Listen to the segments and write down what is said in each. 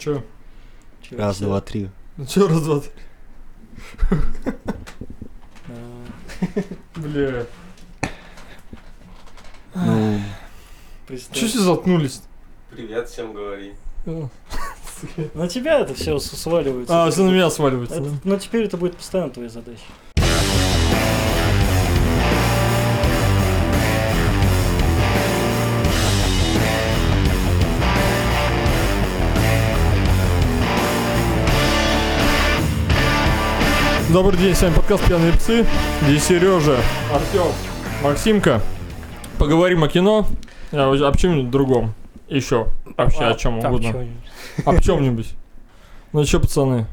Че? Раз, два, три. Ну че раз, два, три? Бля. Ну. Че все заткнулись? Привет всем говори. На тебя это все сваливается. А, все на меня сваливается. Но теперь это будет постоянно твоя задача. Добрый день, с вами подкаст «Пьяные псы». Здесь Сережа, Артем, Максимка. Поговорим о кино, а об чем-нибудь другом. Еще. Вообще о чем угодно. Об чем-нибудь. Ну что, пацаны,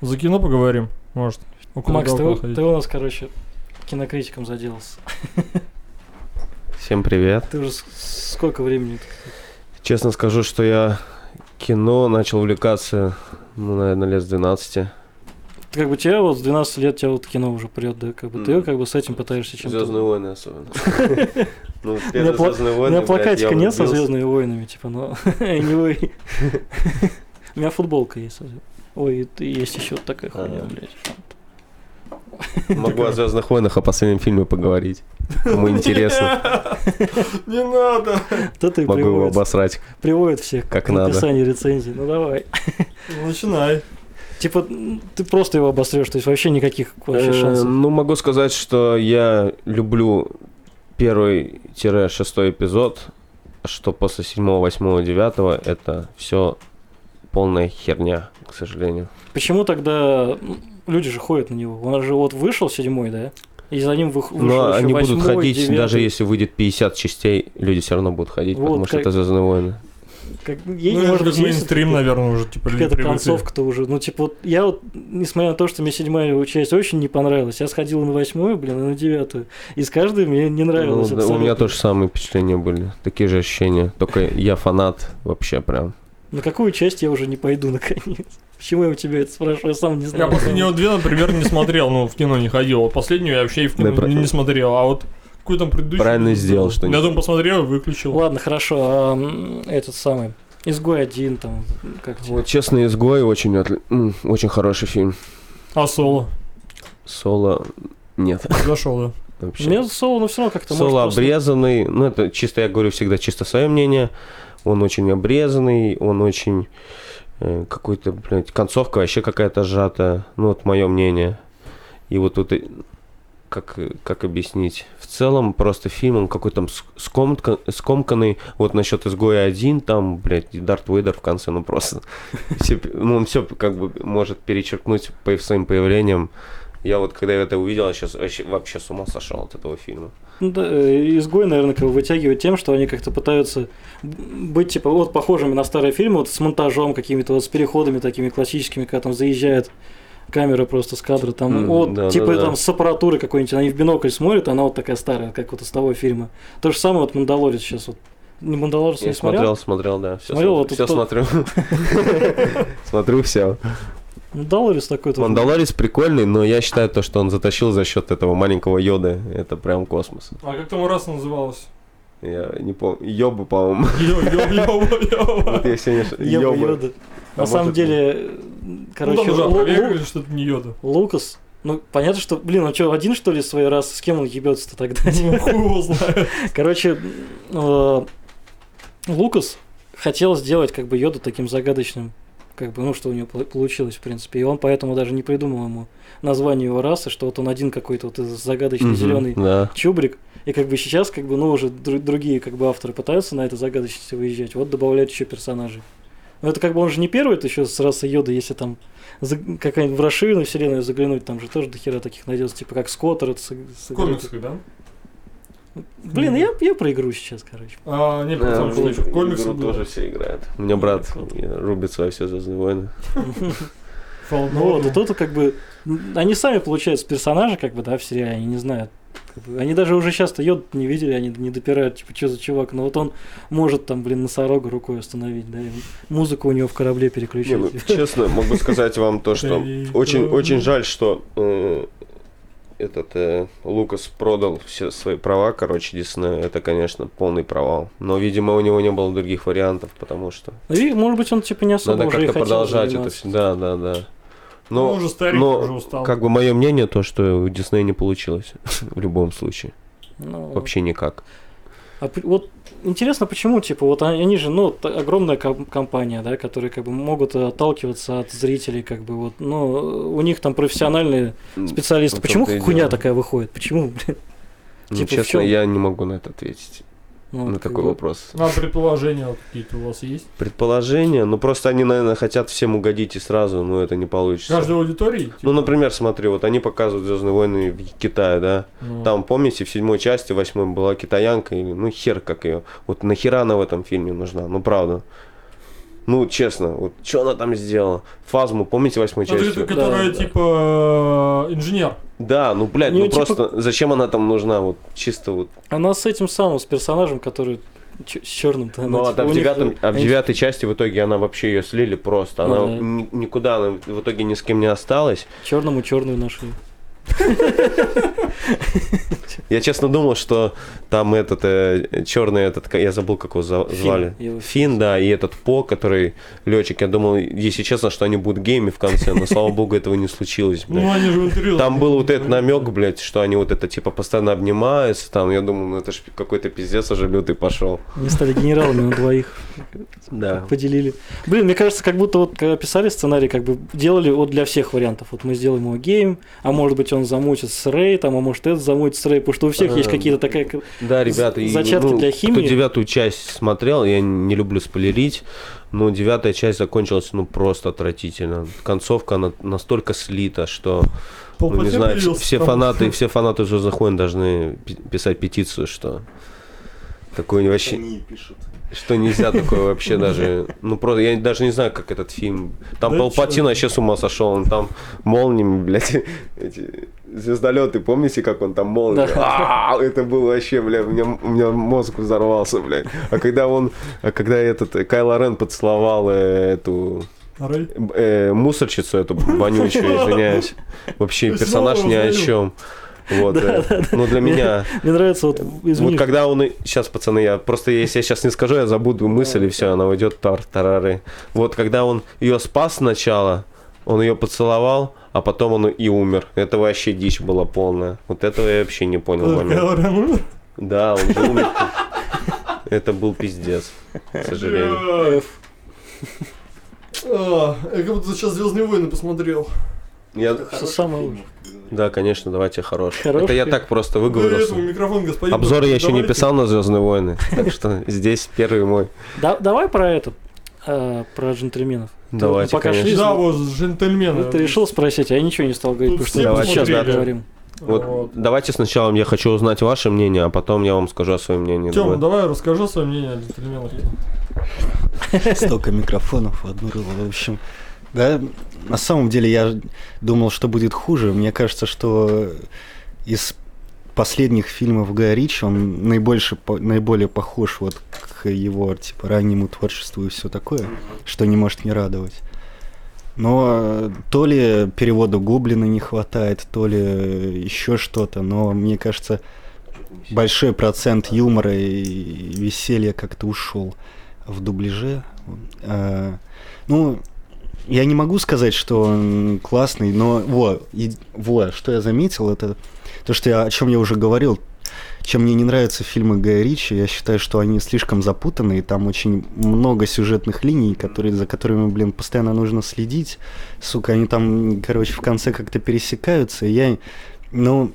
за кино поговорим, может? Ну, Макс, ты, ты у нас, короче, кинокритиком заделался. Всем привет. Ты уже сколько времени? Честно скажу, что я кино начал увлекаться, ну, наверное, лет с 12. Ты как бы тебя вот с 12 лет тебя вот кино уже прет, да? Как бы ты М. как бы с этим пытаешься чем-то... Звездные войны особенно. Ну, У меня плакатика нет со. Звездными войнами, типа, но anyway. У меня футболка есть. Ой, и есть еще вот такая хуйня, блядь. Могу о Звездных войнах, о последнем фильме поговорить. Кому интересно, Не надо. То ты могу его обосрать. приводит всех как к надо. написанию рецензий. Ну давай. Ну, Начинай. Типа, ты просто его обострешь, то есть вообще никаких вообще Э, шансов. Ну, могу сказать, что я люблю первый-шестой эпизод, что после седьмого, восьмого, девятого это все полная херня, к сожалению. Почему тогда люди же ходят на него? Он же вот вышел седьмой, да? И за ним вышел Но еще они будут восьмой, ходить, девятый. даже если выйдет 50 частей, люди все равно будут ходить, Вот потому что как- это Звездные войны. Как, ей, Ну, может это быть, есть мейнстрим, наверное, уже, типа, Какая-то концовка-то уже. Ну, типа, вот я вот, несмотря на то, что мне седьмая часть очень не понравилась, я сходил на восьмую, блин, и на девятую. И с каждой мне не Ну, нравилось да, у меня тоже самые впечатления были, такие же ощущения. Только я фанат вообще прям. На какую часть я уже не пойду, наконец? Почему я у тебя это спрашиваю? Я сам не Я знаю. последние вот две, например, не смотрел, ну, в кино не ходил. Вот последнюю я вообще и в кино не смотрел. А вот какой там предыдущий... Правильно сделал, что Я думаю, посмотрел и выключил. Ладно, хорошо. а, этот самый. Изгой один, там, как тебе? Вот «Честный изгой» очень, отли- очень хороший фильм. А соло? Соло нет Зашел, да. вообще. Мне соло, ну все равно как-то Соло может просто- обрезанный, ну это чисто, я говорю всегда чисто свое мнение. Он очень обрезанный, он очень э, какой-то, блядь, концовка вообще какая-то сжатая. Ну вот мое мнение. И вот тут как, как объяснить? В целом просто фильм, он какой-то там ск- скомка- скомканный. Вот насчет изгоя один, там, блядь, Дарт Вейдер в конце, ну просто. ну, он все как бы может перечеркнуть по своим появлением. Я вот когда это увидел, сейчас вообще, вообще с ума сошел от этого фильма. Ну да, э, изгой, наверное, как бы вытягивает тем, что они как-то пытаются быть, типа, вот похожими на старые фильмы, вот с монтажом какими-то, вот с переходами такими классическими, когда там заезжает камера просто с кадра, там, М, вот, да, типа, да, да. там, с аппаратуры какой-нибудь, они в бинокль смотрят, она вот такая старая, как вот из того фильма. То же самое вот «Мандалорец» сейчас вот. Не «Мандалорец» Я не смотрел? смотрел, смотрел, да. Все, Смотрел, вот тут все смотрю. Смотрю все. «Мандалорец» такой тоже. Мандалорец прикольный, но я считаю то, что он затащил за счет этого маленького йоды. Это прям космос. А как там раз называлось? Я не помню. Йоба, по-моему. Йо, йо, йо, йо. Вот я сегодня... Йоба, Йоба. А На самом деле, Ну, короче, это не йода. Лукас, ну, понятно, что, блин, он что, один, что ли, своей раз, с кем он ебется-то тогда? Ну, хуй его знает. Короче, э, Лукас хотел сделать как бы Йоду таким загадочным, как бы, ну, что у него пол- получилось, в принципе. И он поэтому даже не придумал ему название его расы, что вот он один какой-то вот загадочный зеленый Да. чубрик. И как бы сейчас, как бы, ну, уже дру- другие как бы авторы пытаются на этой загадочности выезжать. Вот добавляют еще персонажей. Но это как бы он же не первый, это еще с расы Йода, если там за- какая-нибудь в расширенную вселенную заглянуть, там же тоже до хера таких найдется, типа как Скоттер. это с- с- Комиксы, да? Блин, я, я про игру сейчас, короче. А, не, Да, потому что в еще комиксы игру тоже все играют. У меня брат Вот. рубит свои все Звездные войны. Ну вот, и тут как бы... Они сами, получается, персонажи, как бы, да, в сериале, они не знают. Как бы, они даже уже часто йод не видели, они не допирают, типа, что за чувак. Но вот он может там, блин, носорога рукой остановить, да, и музыку у него в корабле переключить. Не, ну, честно, могу сказать вам то, что очень, очень жаль, что э, этот э, Лукас продал все свои права, короче, Диснею, это, конечно, полный провал. Но, видимо, у него не было других вариантов, потому что Ну, И, может быть, он типа не особо надо уже как-то продолжать это заниматься. все. Да, да, да. Ну, Но, он уже старик, но уже устал. как бы мое мнение то, что у Диснея не получилось в любом случае. Ну, Вообще никак. А вот интересно, почему, типа, вот они же, ну, огромная ком- компания, да, которые как бы могут отталкиваться от зрителей, как бы вот, ну, у них там профессиональные специалисты. в Почему хуйня дело. такая выходит? Почему, блин? Ну, типа, честно, я не могу на это ответить. Ну, на такой бы, вопрос. А предположения вот какие-то у вас есть? Предположение, ну просто они, наверное, хотят всем угодить и сразу, но это не получится. Каждой аудитории? Ну, например, смотри, вот они показывают Звездные войны в Китае, да? Ну, Там, помните, в седьмой части, восьмой была китаянка, ну хер как ее. Вот нахера она в этом фильме нужна, ну правда. Ну, честно, вот что она там сделала? Фазму, помните Ну, ты- части? которая да. типа э, инженер. Да, ну, блядь, У неё ну типа- просто зачем она там нужна? Вот чисто вот. Она с этим самым, с персонажем, который ч- с черным-то. она, Ну, а, типа, в у них- девятом, а в девятой части в итоге она вообще ее слили просто. Она Ага. ни- никуда она в итоге ни с кем не осталась. Черному черную нашли. Я честно думал, что там этот черный этот, я забыл, как его за- звали. его Фин, да, и этот По, который летчик. Я думал, если честно, что они будут гейми в конце, но слава богу, этого не случилось. блядь. Ну, они же интервью. Там был вот этот намек, блядь, что они вот это типа постоянно обнимаются. Там, я думал, ну это ж какой-то пиздец уже лютый пошел. Они стали генералами на двоих. Да. поделили. Блин, мне кажется, как будто вот когда писали сценарий, как бы делали вот для всех вариантов. Вот мы сделаем его гейм, а может быть он замутит с Рэй, там, а может это замутит с Рэй, потому что у всех есть А, какие-то такая... Да, ребята, и, Зачатки ну, для кто химии. девятую часть смотрел, я не люблю спойлерить, но девятая часть закончилась, ну, просто отвратительно. Концовка, она настолько слита, что, ну, не знаю, все, фанаты, все фанаты Звездных войн должны пи- писать петицию, что такое вообще, Они пишут. что нельзя такое вообще даже, ну, просто, я даже не знаю, как этот фильм, там Да Палпатин вообще с ума сошел, он там молниями, блядь, эти звездолеты, помните, как он там молниями? Да. Это было вообще, бля, у меня, у меня мозг взорвался, блядь. А когда он, а когда этот э, Кайло Рен поцеловал э, эту э, мусорщицу, эту вонючую, извиняюсь, вообще персонаж ни о чем. Вот, э, ну для меня, Мне нравится вот, извини, вот когда он, сейчас, пацаны, я просто, если я сейчас не скажу, я забуду мысль, и все, она уйдет тар тарары. Вот когда он ее спас сначала, он ее поцеловал, а потом он и умер. Это вообще дичь была полная. Вот этого я вообще не понял. Да, он же умер. Это был пиздец, к сожалению. Я как будто сейчас Звездные войны посмотрел. Я... Всё самое лучшее. Да, конечно, давайте хороший. Хороший. Это я так просто Вы выговорился. этому микрофон, господин. Обзоры я еще не писал на Звездные войны, так что здесь первый мой. Да- давай про это, э, про джентльменов. Ты Давайте, вот пока конечно. шли, Да, ну, вот джентльмены. ты решил спросить, а я ничего не стал говорить, Тут потому что все мы сейчас посмотрели. говорим. Вот, давайте сначала я хочу узнать ваше мнение, а потом я вам скажу свое мнение. Тёма, Давай. давай расскажи свое мнение о джентльменах. Столько микрофонов в одну. В общем, да, на самом деле я думал, что будет хуже. Мне кажется, что из последних фильмов Гая Ричи он наибольше, наиболее похож вот к его типа раннему творчеству и все такое, что не может не радовать. Но э, то ли перевода Гоблина не хватает, то ли еще что-то, но мне кажется, большой процент юмора и веселья как-то ушел в дубляже. Э, Ну, я не могу сказать, что он классный, но во, и- во, что я заметил, это то, что я, о чем я уже говорил. Чем мне не нравятся фильмы Гая Ричи, я считаю, что они слишком запутанные, там очень много сюжетных линий, которые, за которыми, блин, постоянно нужно следить. Сука, они там, короче, в конце как-то пересекаются, и я, ну,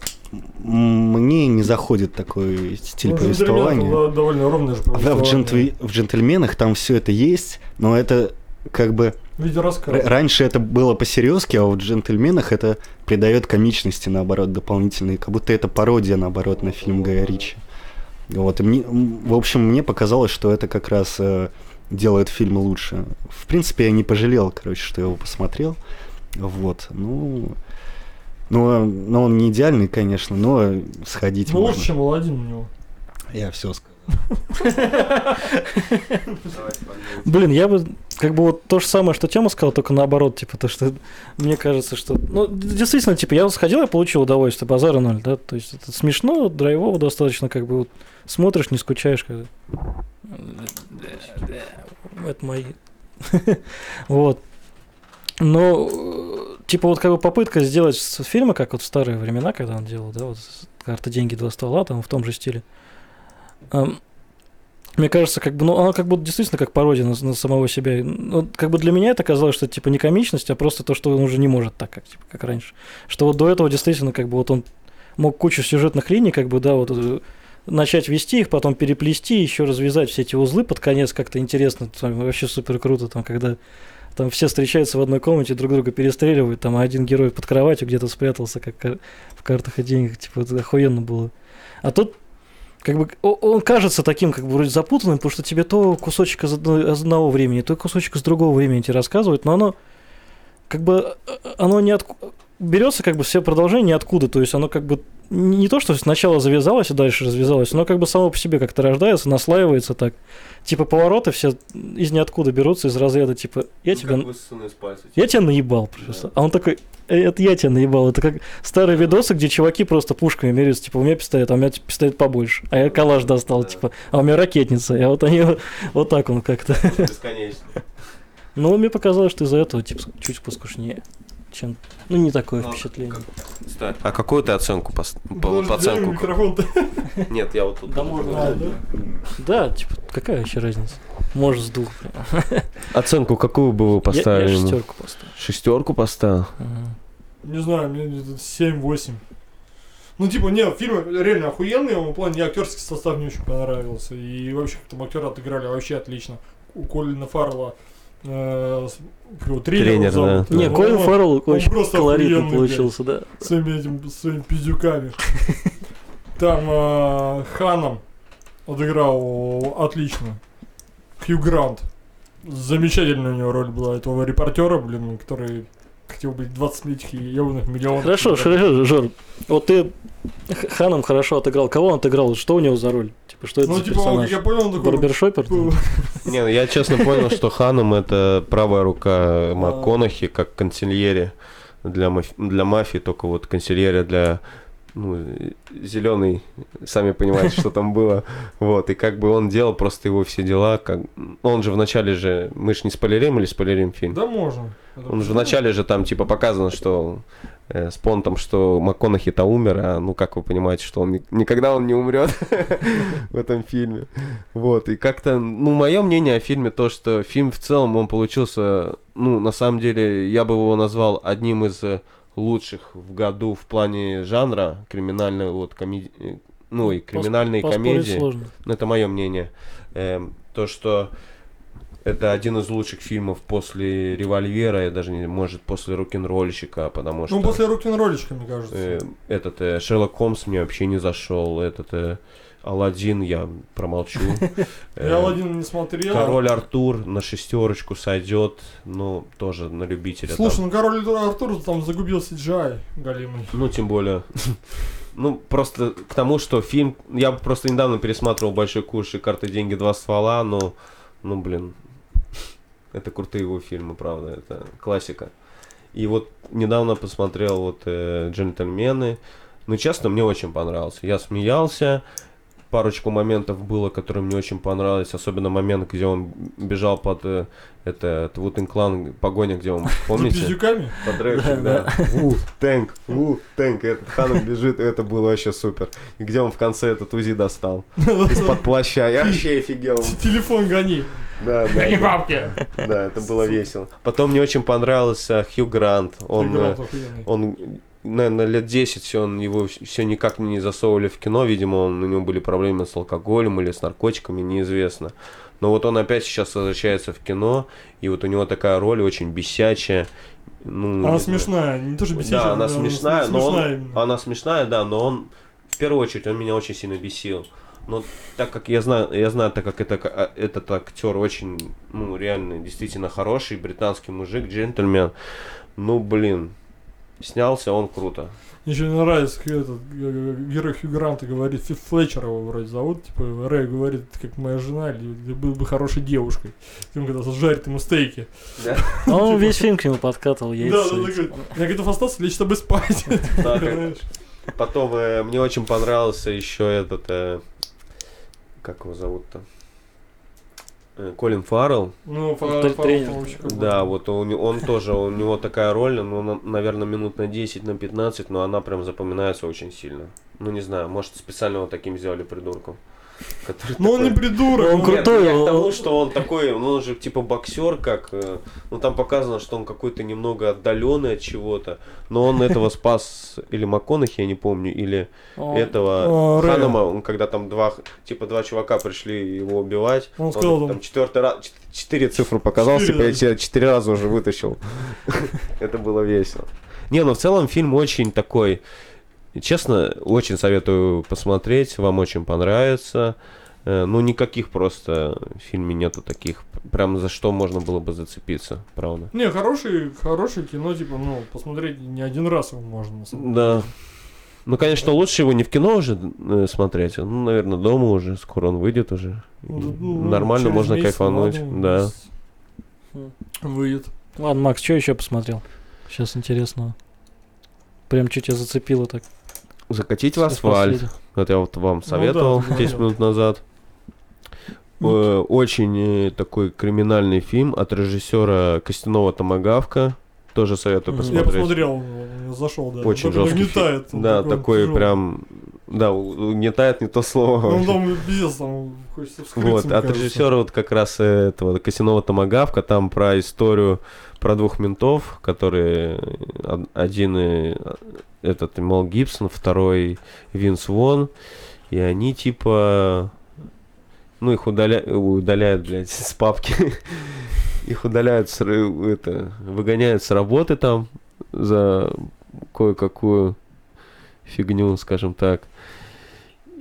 мне не заходит такой стиль Ну, повествования. Довольно ровное же В, в, повествование. джентли- в джентльменах там все это есть, но это как бы В виде р- рассказа. раньше это было по-серьезки, а в джентльменах это придает комичности, наоборот, дополнительные, как будто это пародия, наоборот, на фильм Гая Ричи. Вот, и мне, в общем, мне показалось, что это как раз э, делает фильм лучше. В принципе, я не пожалел, короче, что я его посмотрел. Вот, ну... Ну, но он не идеальный, конечно, но сходить Ну, можно. лучше, чем Аладдин у него. Я все сказал. Блин, я бы как бы вот то же самое, что Тёма сказал, только наоборот, типа, то, что мне кажется, что... Ну, действительно, типа, я сходил, я получил удовольствие, базара ноль, да, то есть это смешно, драйвово достаточно, как бы вот смотришь, не скучаешь, как Это мои. Вот. Но, типа, вот как бы попытка сделать с фильма, как вот в старые времена, когда он делал, да, вот карта деньги, два ствола, там в том же стиле. Мне кажется, как бы, ну, она как бы действительно как пародия на, на самого себя. Ну, как бы для меня это казалось, что типа не комичность, а просто то, что он уже не может так, как, типа, как раньше. Что вот до этого действительно как бы вот он мог кучу сюжетных линий, как бы, да, вот э, начать вести их, потом переплести, еще развязать все эти узлы под конец как-то интересно, там, вообще супер круто, там, когда там все встречаются в одной комнате, друг друга перестреливают, там а один герой под кроватью где-то спрятался, как в картах и деньгах, типа, это охуенно было. А тут как бы он кажется таким, как бы вроде запутанным, потому что тебе то кусочек из одного времени, то кусочек из другого времени тебе рассказывают, но оно как бы оно не от... берется как бы все продолжение ниоткуда, то есть оно как бы не то, что сначала завязалось и дальше развязалось, но как бы само по себе как-то рождается, наслаивается так. Типа повороты все из ниоткуда берутся, из разряда, типа, я Ну, тебя... Я типа. тебя наебал просто. А он такой, «Э, это я тебя наебал. Это как старые видосы, где чуваки просто пушками меряются. Типа, у меня пистолет, а у меня пистолет побольше. А я калаш достал, Да. типа, а у меня ракетница. И вот они вот так он как-то. Бесконечно. Но мне показалось, что из-за этого, типа, чуть поскушнее. Чем... Ну, не такое Ну, впечатление. Кстати, а какую ты оценку по, по дай оценку? мне. Нет, я вот тут. Да можно, А, да? Да, типа, какая вообще разница? Может, с двух. Оценку какую бы вы Я, поставили? я ему? шестерку поставил. Шестерку поставил? Мгм. Не знаю, мне где-то 7-8. Ну, типа, нет, фильм реально охуенный, в плане мне актерский состав не очень понравился. И вообще, как там актеры отыграли вообще отлично. У Колина Фаррелла э, тренера Тренер, зовут. да. Не, Ну, Колин Фаррелл очень охуенный, получился, да. Своими, этим, своими пиздюками. Там э, Ханом отыграл отлично. Хью Грант. Замечательная у него роль была этого репортера, блин, который хотел быть 20 этих ебаных миллионов. Хорошо, хорошо, Жор. Вот ты Ханом хорошо отыграл. Кого он отыграл? Что у него за роль? Типа, что это Ну, за типа, персонаж? я понял, он такой... Барбершопер? Не, ну я честно понял, что Ханом это правая рука МакКонахи, как консильере для, маф- для мафии, только вот консильере для ну, зеленый, сами понимаете, что там было. Вот, и как бы он делал просто его все дела, как... Он же вначале же, мы же не спойлерим или спойлерим фильм? Да, можно. Он же вначале же там типа показано, что э, с понтом, что МакКонахи-то умер, а ну как вы понимаете, что он ни- никогда он не умрет в этом фильме. Вот, и как-то, ну, мое мнение о фильме то, что фильм в целом, он получился, ну, на самом деле, я бы его назвал одним из лучших в году в плане жанра криминальной вот комедии, ну, и криминальные комедии. сложно. Ну, Это мое мнение. Эм, то, что это один из лучших фильмов после револьвера, и даже не может после рок-н-ролльщика, потому что Ну, после рок-н-ролльчика, мне кажется. э, этот э, Шерлок Холмс мне вообще не зашел, этот э, Алладин я промолчу. Э, Я Аладдин не смотрел. Король Артур на шестерочку сойдет, ну тоже на любителя. Слушай, ну Король Артур там загубил CGI галимый. Ну, тем более. Ну, просто к тому, что фильм... Я просто недавно пересматривал «Большой куш» и «Карты, деньги, два ствола», но... Ну, блин. Это крутые его фильмы, правда. Это классика. И вот недавно посмотрел вот э, «Джентльмены». Ну, честно, мне очень понравился. Я смеялся. Парочку моментов было, которые мне очень понравились. Особенно момент, где он бежал под... э, это Вутин Клан, погоня, где он... Помните? пиздюками? Подрывчик, да. Ву, тэнк, ву, тэнк. И этот Ханом бежит, и это было вообще супер. И где он в конце этот УЗИ достал? Из-под плаща. Я вообще офигел. Телефон гони. Да, да. Гони да. бабки. Да, это было весело. Потом мне очень понравился Хью Грант. Он, э, он наверное, лет 10 он его все никак не засовывали в кино. Видимо, он, у него были проблемы с алкоголем или с наркотиками, неизвестно. Но вот он опять сейчас возвращается в кино, и вот у него такая роль очень бесячая. Ну, Она не смешная, не то что бесячая. Да, она смешная, но он, смешная именно. она смешная, да, но он в первую очередь он меня очень сильно бесил. Но так как я знаю, я знаю, так как это, а, этот актер очень, ну, реально, действительно хороший британский мужик, джентльмен, ну, блин, снялся, он круто. Мне еще не нравится, как этот герой Хью Гранта говорит, Флетчер его вроде зовут, типа, Рэй говорит, ты как моя жена, или ты был бы хорошей девушкой. Ты когда жарит ему стейки. А Он весь фильм к нему подкатывал Да, яйца. да, эти. такой, я готов остаться, лечь с тобой спать. Потом э, мне очень понравился еще этот, э, как его зовут-то? Э, Колин Фаррелл. Ну, фа- Тр- фа- тренер. фа- вообще как Да, вот он, он тоже, у него такая роль, ну, наверное, минут на 10, на 15, но она прям запоминается очень сильно. Ну, не знаю, может, специально вот таким сделали придурком. Который Ну, он не такой- придурок. Он он- крутой. Нет, я к он- тому, что он такой, ну он же типа боксер, как, э, ну там показано, что он какой-то немного отдаленный от чего-то, но он этого спас или МакКонахи, я не помню, или Он- этого. Ханама, он когда там два, типа два чувака пришли его убивать, Он сказал, там четвертый раз, чет- четыре цифры показал, типа я раза. тебя четыре раза уже вытащил. Это было весело. Не, ну в целом фильм очень такой, честно, очень советую посмотреть, вам очень понравится. Э, Ну, никаких просто в фильме нету таких, прям за что можно было бы зацепиться, правда. Не, хороший, хороший кино, типа, ну, посмотреть не один раз его можно. на самом Да. Ну, конечно, лучше его не в кино уже э, смотреть, ну, наверное, дома уже, скоро он выйдет уже. И Ну, ну, Нормально можно месяц, кайфануть, ладно, да. месяц Выйдет. Ладно, Макс, что еще посмотрел? Сейчас интересного. Прям что тебя зацепило так? Закатить в асфальт. Вот я вот вам Ну да, советовал ты 10 говорил. минут назад. Э, Очень э, такой криминальный фильм от режиссера Костяного Томагавка. Тоже советую Мгм. Я посмотреть. посмотрел, зашел, да. Очень жесткий фильм. он Да, такой тяжелый. прям... Да, угнетает не то слово. Ну, вообще. там пиздец, там хочется вскрыться, Вот, мне от кажется. режиссера вот как раз этого Косиного Томагавка, там про историю про двух ментов, которые э, од- один э, этот Мел Гибсон, второй Винс Вон, и они типа, ну их удаля... удаляют, блядь, с папки, их удаляют, с это, выгоняют с работы там за кое-какую фигню, скажем так.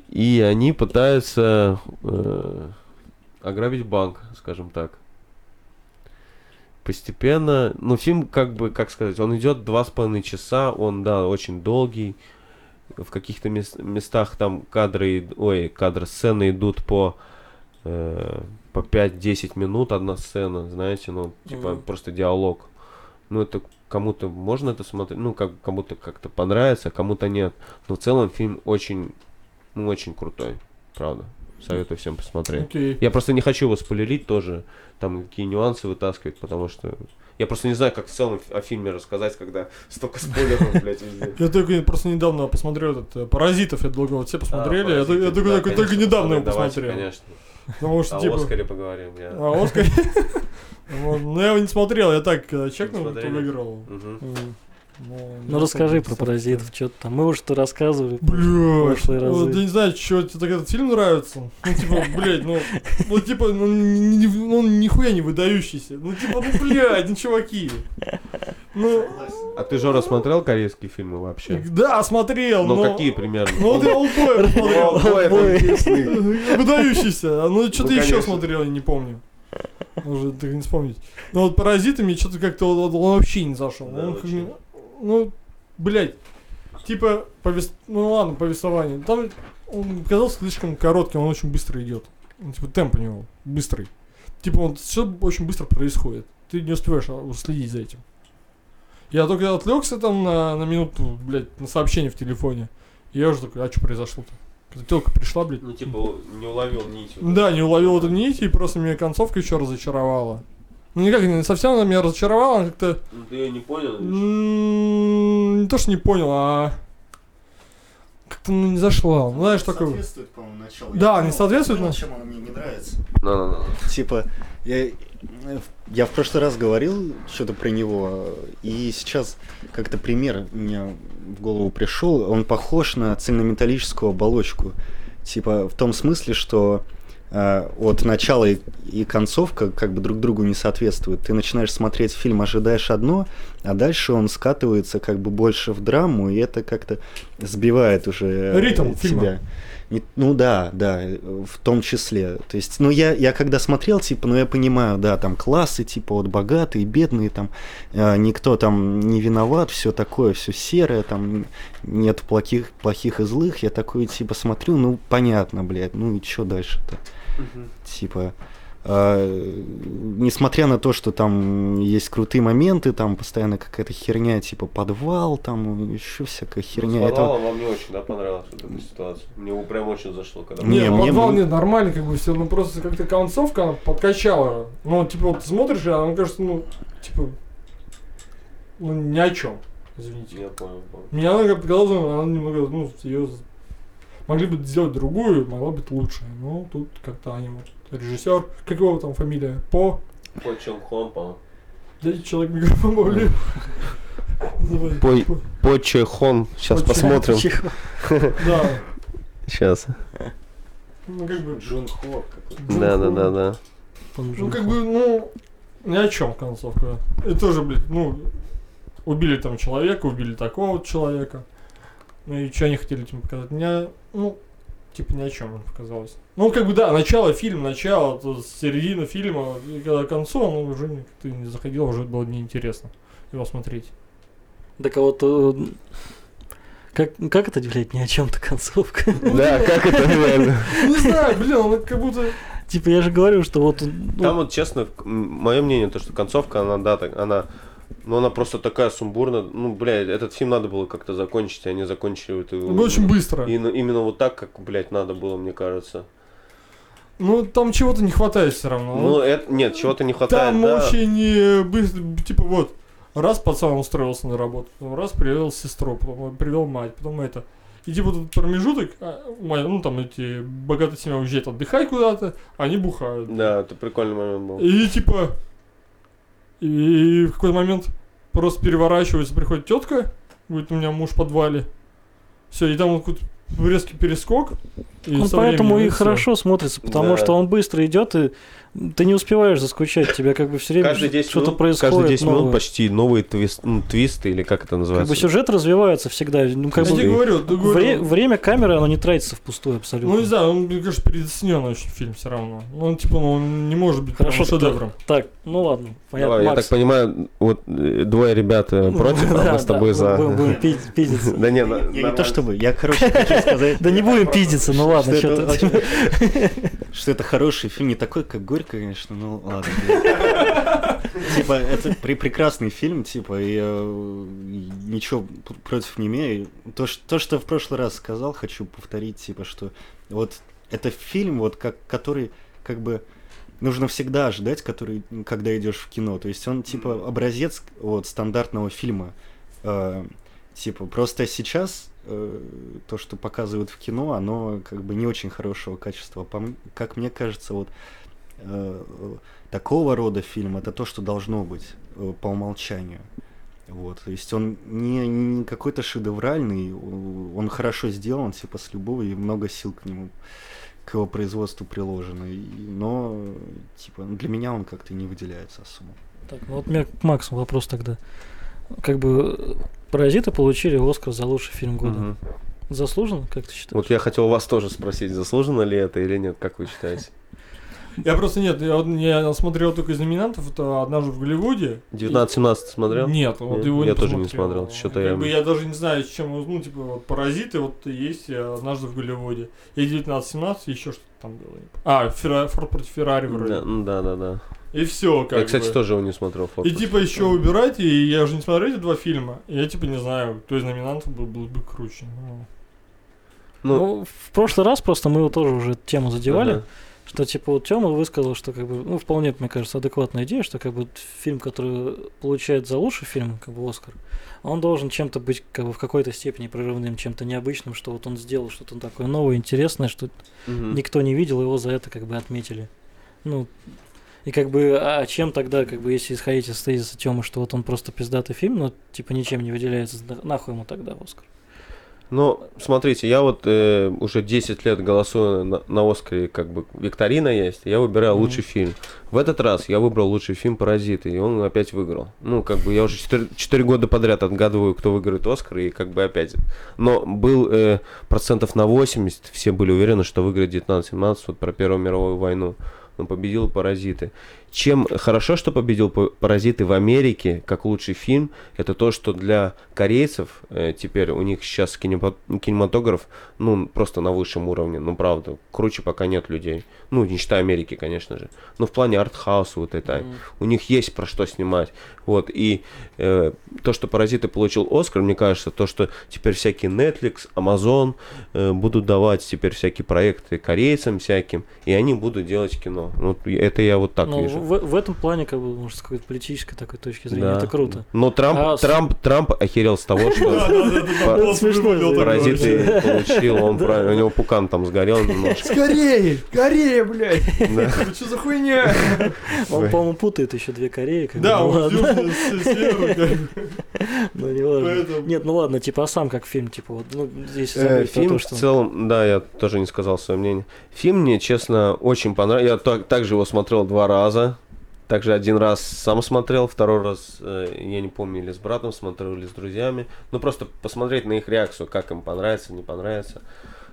И они пытаются э, ограбить банк, скажем так. Постепенно, ну фильм как бы, как сказать, он идет два с половиной часа, он, да, очень долгий. В каких-то мес- местах там кадры, ой, кадры, сцены идут по, э, по 5-10 минут одна сцена, знаете, ну, типа Мгм. просто диалог. Ну, это кому-то можно это смотреть, ну, как, кому-то как-то понравится, а кому-то нет. Но в целом фильм очень, ну, очень крутой, правда. Советую всем посмотреть. Окей. Я просто не хочу его спойлерить тоже, там какие нюансы вытаскивать, потому что я просто не знаю, как в целом о фильме рассказать, когда столько спойлеров, блядь, везде. Я только просто недавно посмотрел этот э, «Паразитов», я долго вот все посмотрели, я, А, только- я только, недавно его давайте, посмотрел. конечно. Потому что, типа... Оскаре поговорим. я- А Оскар... Вот, Ну, я его не смотрел, я так когда чекнул, кто выиграл. Мгм. Ну, Ну расскажи про смотрел. паразитов, что там. Мы уже что рассказывали. Бля, прошлые разы. вот я не знаю, что тебе так этот фильм нравится. Ну, типа, блядь, ну, ну, типа, ну, ни- ни- ну, он нихуя не выдающийся. Ну, типа, ну, блядь, ну, чуваки. Ну, А ты, Жора, смотрел корейские фильмы вообще? да, смотрел, Ну, но... какие примерно? Ну, вот я. Олдбой, это Олдбой. единственный. Выдающийся. А Ну, что-то Ну, еще смотрел, я не помню. Уже так не вспомнить. Но вот паразитами что-то как-то он вообще не зашел. Да, Он ну, блядь, типа, повес... ну ладно, повествование. Там он казался слишком коротким, он очень быстро идет. Ну, типа, темп у него быстрый. Типа, он все очень быстро происходит. Ты не успеваешь а, следить за этим. Я только отвлекся там на, на минуту, блядь, на сообщение в телефоне. И я уже такой, а что произошло-то? Когда телка пришла, блядь. Ну, типа, не уловил нить. вот Да, не уловил эту нить, и просто меня концовка еще разочаровала. Ну, никак не совсем она меня разочаровала, как-то... Ну, Ты ее не понял? Не то, что не понял, а... Как-то ну, не зашла. Ну, знаешь, такое... Соответствует, по-моему, началу. Да, Я не соответствует, понял, но- чем она мне не нравится. Ну-ну-ну. Типа, я, я в прошлый раз говорил что-то про него, и сейчас как-то пример мне в голову пришел. Он похож на цельнометаллическую оболочку. Типа в том смысле, что от начала и, и концовка как бы друг другу не соответствуют. Ты начинаешь смотреть фильм, ожидаешь одно, а дальше он скатывается как бы больше в драму, и это как-то сбивает уже э, Ритм фильма. Не- ну да, да, э, в том числе. То есть, ну я, я когда смотрел, типа, ну я понимаю, да, там классы, типа, вот богатые, бедные, там, э, никто там не виноват, все такое, все серое, там, нет плохих, плохих и злых. Я такой, типа, смотрю, ну понятно, блядь, ну и что дальше-то? Типа, э, несмотря на то, что там есть крутые моменты, там постоянно какая-то херня, типа подвал, там еще всякая херня. С Это- подвалом вам не очень, да, понравилась вот эта ситуация? Мне прям очень зашло, когда... Не, Не, мне- подвал мне- нет, нормально, как бы все, ну просто как-то концовка она подкачала. Ну, типа, вот смотришь, и она кажется, ну, типа, ну, ни о чем. Извините. Я понял, понял. Меня она как показалось, она немного, ну, ее могли бы сделать другую, могла быть лучше. Ну, тут как-то они вот режиссер, как его там фамилия? По. По Чон Хон, по Дайте человек микрофон. Забыл. По- По Че Хон. Сейчас По посмотрим. Да. Сейчас. Ну, как бы, Джон Хо какой-то. Да, да, да, да. Ну, как бы, ну, ни о чем концовка. И тоже, блядь, ну, убили там человека, убили такого вот человека. Ну и что они хотели этим показать? Меня, ну, типа ни о чем мне показалось. Ну, как бы, да, начало фильма, начало, то середина фильма, и когда к концу, оно уже не- ты не заходил, уже было неинтересно его смотреть. Так а вот э, как, как это, блядь, ни о чем-то концовка? Да, как это реально? Не знаю, блин, он как будто... Типа я же говорю, что вот... ну, Там вот, честно, мое мнение, то, что концовка, она, да, так, она, ну, она просто такая сумбурная. Ну, блядь, этот фильм надо было как-то закончить, а они закончили это... Ну, очень быстро. И, именно вот так, как, блядь, надо было, мне кажется. Ну, там чего-то не хватает все равно. Ну, это, нет, чего-то не хватает, Там да. очень быстро, типа вот, раз пацан устроился на работу, потом раз привел сестру, потом привел мать, потом это. И типа тут промежуток, а, ну там эти богатые семья уезжают отдыхать куда-то, они бухают. Да, это прикольный момент был. И типа, и в какой-то момент просто переворачивается, приходит тетка, говорит, у меня муж в подвале. Все, и там вот какой-то резкий перескок. И Он поэтому и всё. хорошо смотрится, потому Да. что он быстро идет, и ты не успеваешь заскучать, тебя как бы все время Каждые 10 что-то минут, происходит. каждые 10 минут новое. почти новые твист, ну, твисты, или как это Как называется? бы сюжет развивается всегда. Ну, как Я бы тебе говорю, ты говорю, вре- время камеры, оно не тратится впустую абсолютно. Ну не знаю, он, мне кажется, переоценен очень фильм все равно. Ну, он типа, ну, он не может быть Хорошо, шедевром. Так, ну ладно, понятно. Давай, я так понимаю, вот э, двое ребят э, против, а Да, мы с тобой за. Будем, будем пи- пиздиться. Да не, не то чтобы, я, короче, сказать, Да не будем пиздиться, ну ладно, что что это хороший фильм, не такой, как Горько, конечно, ну ладно. Типа, это при- прекрасный фильм, типа, и э, ничего против не имею. То, что в прошлый раз сказал, хочу повторить, типа, что вот это фильм, вот как, который, как бы, нужно всегда ожидать, который, когда идешь в кино. То есть он, типа, образец вот стандартного фильма. Э, Типа, просто сейчас э, то, что показывают в кино, оно как бы не очень хорошего качества. Как мне кажется, вот э, э, такого рода фильм это то, что должно быть э, по умолчанию. Вот, то есть он не, не какой-то шедевральный, он хорошо сделан, типа с любовью, и много сил к нему, к его производству приложено. И- но, типа, для меня он как-то не выделяется особо. Так, ну вот у меня к Максу вопрос тогда. Как бы паразиты получили Оскар за лучший фильм года. Мгм. Заслуженно, как ты считаешь? Вот я хотел вас тоже спросить, заслуженно ли это или нет, как вы считаете? Я просто нет, я, я смотрел только из номинантов, это однажды в Голливуде. 19-17 смотрел? Нет, вот Нет? его Я не тоже не смотрел, что-то Как я- бы я даже не знаю, с чем, ну, типа, вот паразиты вот есть э, однажды в Голливуде. И 19-17, еще что-то там было. А, Ферра- Форд против Феррари вроде. Да, ну да, да, да. И все, как Я, кстати, бы. тоже его не смотрел. Форд И типа еще выбирать, и я уже не смотрел эти два фильма. И я типа не знаю, кто из номинантов был, был бы круче. Ну, Ну, Ну, в прошлый раз просто мы его тоже уже тему задевали, ага. Что типа вот Тёма высказал, что как бы, ну, вполне, мне кажется, адекватная идея, что как бы фильм, который получает за лучший фильм, как бы Оскар, он должен чем-то быть как бы в какой-то степени прорывным, чем-то необычным, что вот он сделал что-то такое новое, интересное, что Мгм. никто не видел, его за это как бы отметили. Ну, и как бы, а чем тогда, как бы, если исходить из тезиса Тёмы, что вот он просто пиздатый фильм, но типа ничем не выделяется, на- нахуй ему тогда Оскар? Ну, смотрите, я вот э, уже 10 лет голосую на, на Оскаре, как бы викторина есть, я выбираю Мгм. лучший фильм. В этот раз я выбрал лучший фильм «Паразиты», и он опять выиграл. Ну, как бы я уже 4, года подряд отгадываю, кто выиграет Оскар, и как бы опять. Но был э, процентов на 80, все были уверены, что выиграет 19-17, вот про Первую мировую войну. Но победил «Паразиты». Чем хорошо, что победил «Па- «Паразиты» в Америке, как лучший фильм, это то, что для корейцев э, теперь у них сейчас кинемато- кинематограф, ну, просто на высшем уровне, ну, правда, круче пока нет людей. Ну, не считая Америки, конечно же. Но в плане артхауса вот это, Мгм. у них есть про что снимать. Вот, и э, то, что «Паразиты» получил Оскар, мне кажется, то, что теперь всякие Netflix, Amazon э, будут давать теперь всякие проекты корейцам всяким, и они будут делать кино. Вот это я вот так Ну, вижу. В, в этом плане, как бы, может, с какой-то политической такой точки зрения, Да. это круто. Но Трамп, А с- Трамп, Трамп охерел с того, что паразиты получил, он правильно, у него пукан там сгорел немножко. Скорее! Скорее, блядь! Да. Что за хуйня? Он, по-моему, путает еще две Кореи. Да, ну он. Ну, не важно. Нет, ну ладно, типа, а сам как фильм, типа, вот, ну, здесь Э, Фильм в целом, да, я тоже не сказал свое мнение. Фильм мне, честно, очень понравился. Я так- также его смотрел два раза. Также один раз сам смотрел, второй раз, э, я не помню, или с братом смотрел, или с друзьями. Ну, просто посмотреть на их реакцию, как им понравится, не понравится.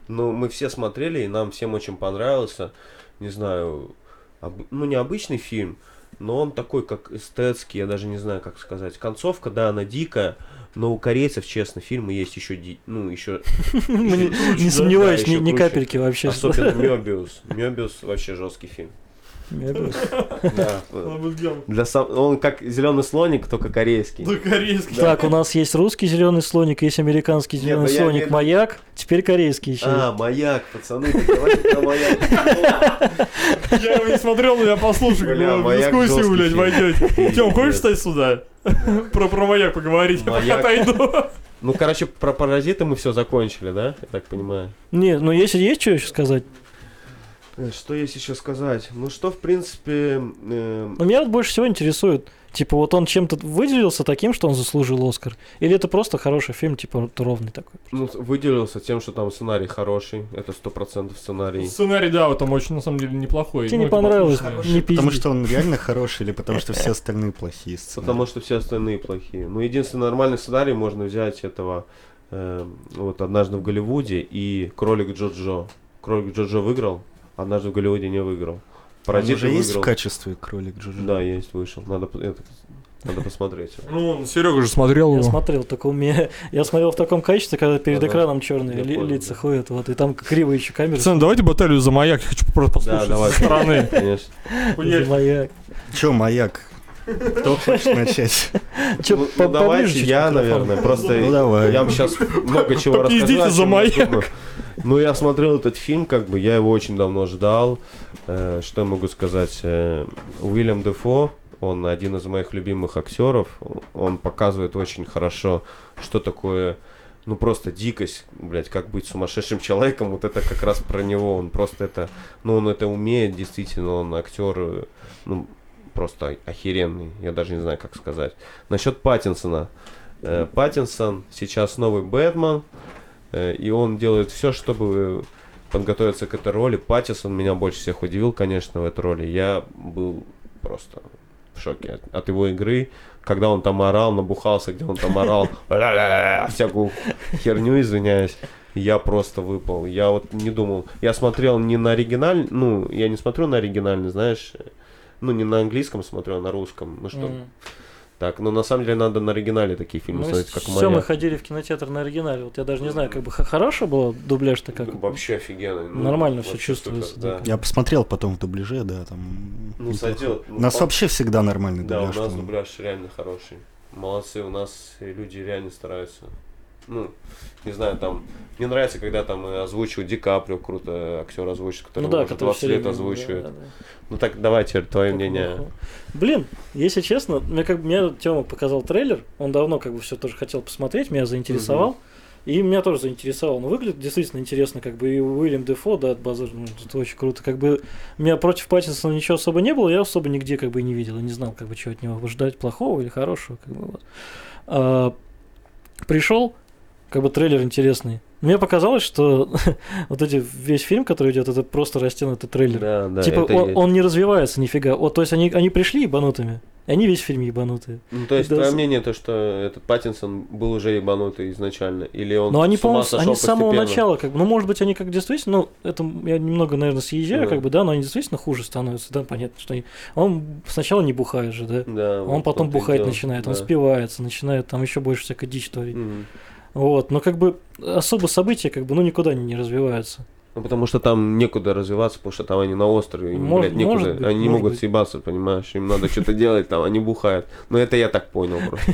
Ну, мы все смотрели, и нам всем очень понравился. Не знаю, об- ну, необычный фильм, но он такой, как эстетский, я даже не знаю, как сказать. Концовка, да, она дикая, но у корейцев, честно, фильмы есть еще, ди... ну, еще Не сомневаюсь, ни капельки вообще. Особенно Мёбиус. Мёбиус вообще жесткий фильм. Да. Для сам... Он как зеленый слоник, только корейский. Да, корейский. Так, у нас есть русский зеленый слоник, есть американский зеленый ну слоник маяк, теперь корейский еще. А, маяк, пацаны, давайте маяк. Я его не смотрел, но я послушаю, Бля, в маяк дискуссию, блядь, войдете. Тем, хочешь встать сюда? Про, про маяк поговорить, я пока отойду. Ну, короче, про паразиты мы все закончили, да? Я так понимаю. Не, ну если есть что еще сказать. Э, Что есть еще сказать? Ну, что, в принципе... э, Но меня вот больше всего интересует, типа, вот он чем-то выделился таким, что он заслужил Оскар? Или это просто хороший фильм, типа, ровный такой? ну, выделился тем, что там сценарий хороший. Это сто процентов сценарий. Сценарий, да, вот там очень, на самом деле, неплохой. Тебе Ну, не типа, понравилось? отличный. Не пизди. Потому что он реально хороший или потому что все остальные плохие сценарии? Потому что все остальные плохие. Ну, единственный нормальный сценарий можно взять этого э, вот однажды в Голливуде и кролик Джоджо. Кролик Джоджо выиграл, однажды в Голливуде не выиграл. Он Паразиты уже есть в выиграл. качестве кролик Джоджо? Да, есть, вышел. Надо, это, надо посмотреть. Ну, Серега же смотрел Я его. смотрел, только у меня... Я смотрел в таком качестве, когда перед Ага. экраном черные Я ли- понял, лица да. ходят, вот, и там кривые еще камеры. Пацаны, давайте баталию за маяк, я хочу просто послушать Да, давай. со стороны. Конечно. За маяк. Че, маяк? Кто хочет начать? Чё, ну, по- ну, давайте я, наверное, просто Ну, давай. я вам сейчас много чего рассказать. за маяк. Ну, я смотрел этот фильм, как бы, я его очень давно ждал. Э, что я могу сказать? Э, Уильям Дефо, он один из моих любимых актеров. Он показывает очень хорошо, что такое, ну, просто дикость, блядь, как быть сумасшедшим человеком. Вот это как раз про него. Он просто это, ну, он это умеет, действительно, он актер, э, ну, просто охеренный. Я даже не знаю, как сказать. Насчет Паттинсона. Э, Паттинсон сейчас новый Бэтмен. Э, И он делает все, чтобы подготовиться к этой роли. Паттисон меня больше всех удивил, конечно, в этой роли. Я был просто в шоке от, от его игры. Когда он там орал, набухался, где он там орал, всякую херню, извиняюсь. Я просто выпал. Я вот не думал. Я смотрел не на оригиналь, ну, я не смотрю на оригинальный, знаешь, ну, не на английском смотрю, а на русском. Ну что, М. так, ну, на самом деле, надо на оригинале такие фильмы Ну, смотреть, как все, мы ходили в кинотеатр на оригинале. Вот я даже не знаю, как бы х- хороший был дубляж-то как. Вообще офигенно. Ну, Нормально вообще чувствуется, да. да. Я посмотрел потом в дубляже, да, там... Ну, сойдет. У нас вообще всегда нормальный Да, у дубляж. нас по-моему. дубляж реально хороший. Молодцы, у нас люди реально стараются. Ну, не знаю, там... Мне нравится, когда там озвучивают Ди Каприо, круто актер озвучит, который Ну да, уже который 20 все лет озвучивает. да, да, да. Ну так давайте твое Как мнение. плохо. Блин, если честно, мне как мне Тёма показал трейлер, он давно как бы все тоже хотел посмотреть, меня заинтересовал. И меня тоже заинтересовал. Но выглядит действительно интересно, как бы и Уильям Дефо, да, от базы, ну, это очень круто. Как бы меня против Паттинсона ничего особо не было, я особо нигде как бы не видел, и не знал, как бы, чего от него ждать, плохого или хорошего, как бы вот. А, пришел, как бы трейлер интересный. Мне показалось, что вот эти весь фильм, который идет, это просто растянутый трейлер. Да, да, типа он, есть. он не развивается нифига. Вот, то есть они, они пришли ебанутыми, и они весь фильм ебанутые. Ну, то есть, Да, твое мнение, то, что этот Паттинсон был уже ебанутый изначально? Или он Но они, по-моему, они с самого начала, как бы, ну, может быть, они как действительно, ну, это я немного, наверное, съезжаю, Да. как бы, да, но они действительно хуже становятся, да, понятно, что они... Он сначала не бухает же, да, Да, он вот потом бухать начинает, он Да. спивается, начинает там еще больше всякой дичь творить. Мгм. Вот, но как бы особо события, как бы, ну, никуда не, не развиваются. Ну, потому что там некуда развиваться, потому что там они на острове, им, Может- блядь, некуда. может быть, они не могут быть. съебаться, понимаешь? Им надо что-то делать там, они бухают. Но это я так понял просто.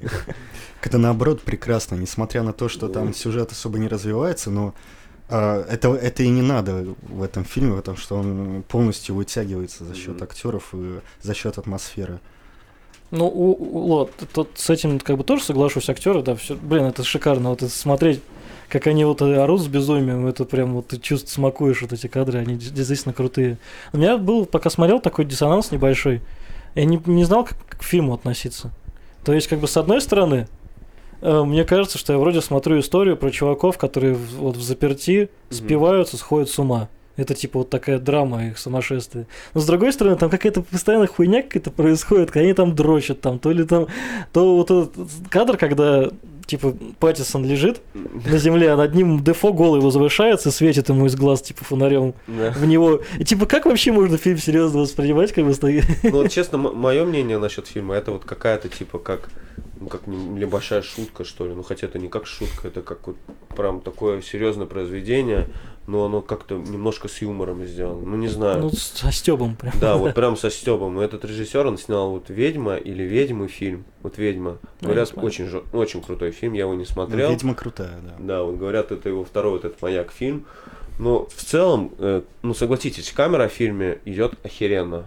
Это наоборот прекрасно, несмотря на то, что там сюжет особо не развивается, но а, это, это и не надо в этом фильме, потому что он полностью вытягивается за счет актеров и за счет атмосферы. Ну, у, у- вот, тут с этим как бы тоже соглашусь, актеры, да, все, блин, это шикарно, вот это смотреть, как они вот орут с безумием, это прям вот ты чувств смакуешь вот эти кадры, они действительно крутые. У меня был, пока смотрел, такой диссонанс небольшой, я не, не знал, как к фильму относиться. То есть, как бы, с одной стороны, э, мне кажется, что я вроде смотрю историю про чуваков, которые вот в заперти спиваются, сходят с ума. Это типа вот такая драма их сумасшествие. Но с другой стороны, там какая-то постоянная хуйня какая-то происходит, когда они там дрочат, там, то ли там, то вот этот кадр, когда типа Паттисон лежит на земле, а над ним Дефо голый возвышается, светит ему из глаз, типа фонарем Да. в него. И типа, как вообще можно фильм серьезно воспринимать, как бы стоит? Ну, вот честно, мое мнение насчет фильма, это вот какая-то типа как, ну, как не- небольшая шутка, что ли. Ну, хотя это не как шутка, это как вот прям такое серьезное произведение, но оно как-то немножко с юмором сделано. Ну, не знаю. Ну, со Стебом прям. Да, вот прям со Стебом. Но этот режиссер, он снял вот «Ведьма» или «Ведьмы» фильм. Вот «Ведьма». не Говорят, очень, жё- очень крутой фильм, я его не Ну, смотрел. Ведьма крутая, да. Да, вот говорят, это его второй вот этот маяк фильм. Но в целом, э, ну согласитесь, камера в фильме идет охеренно.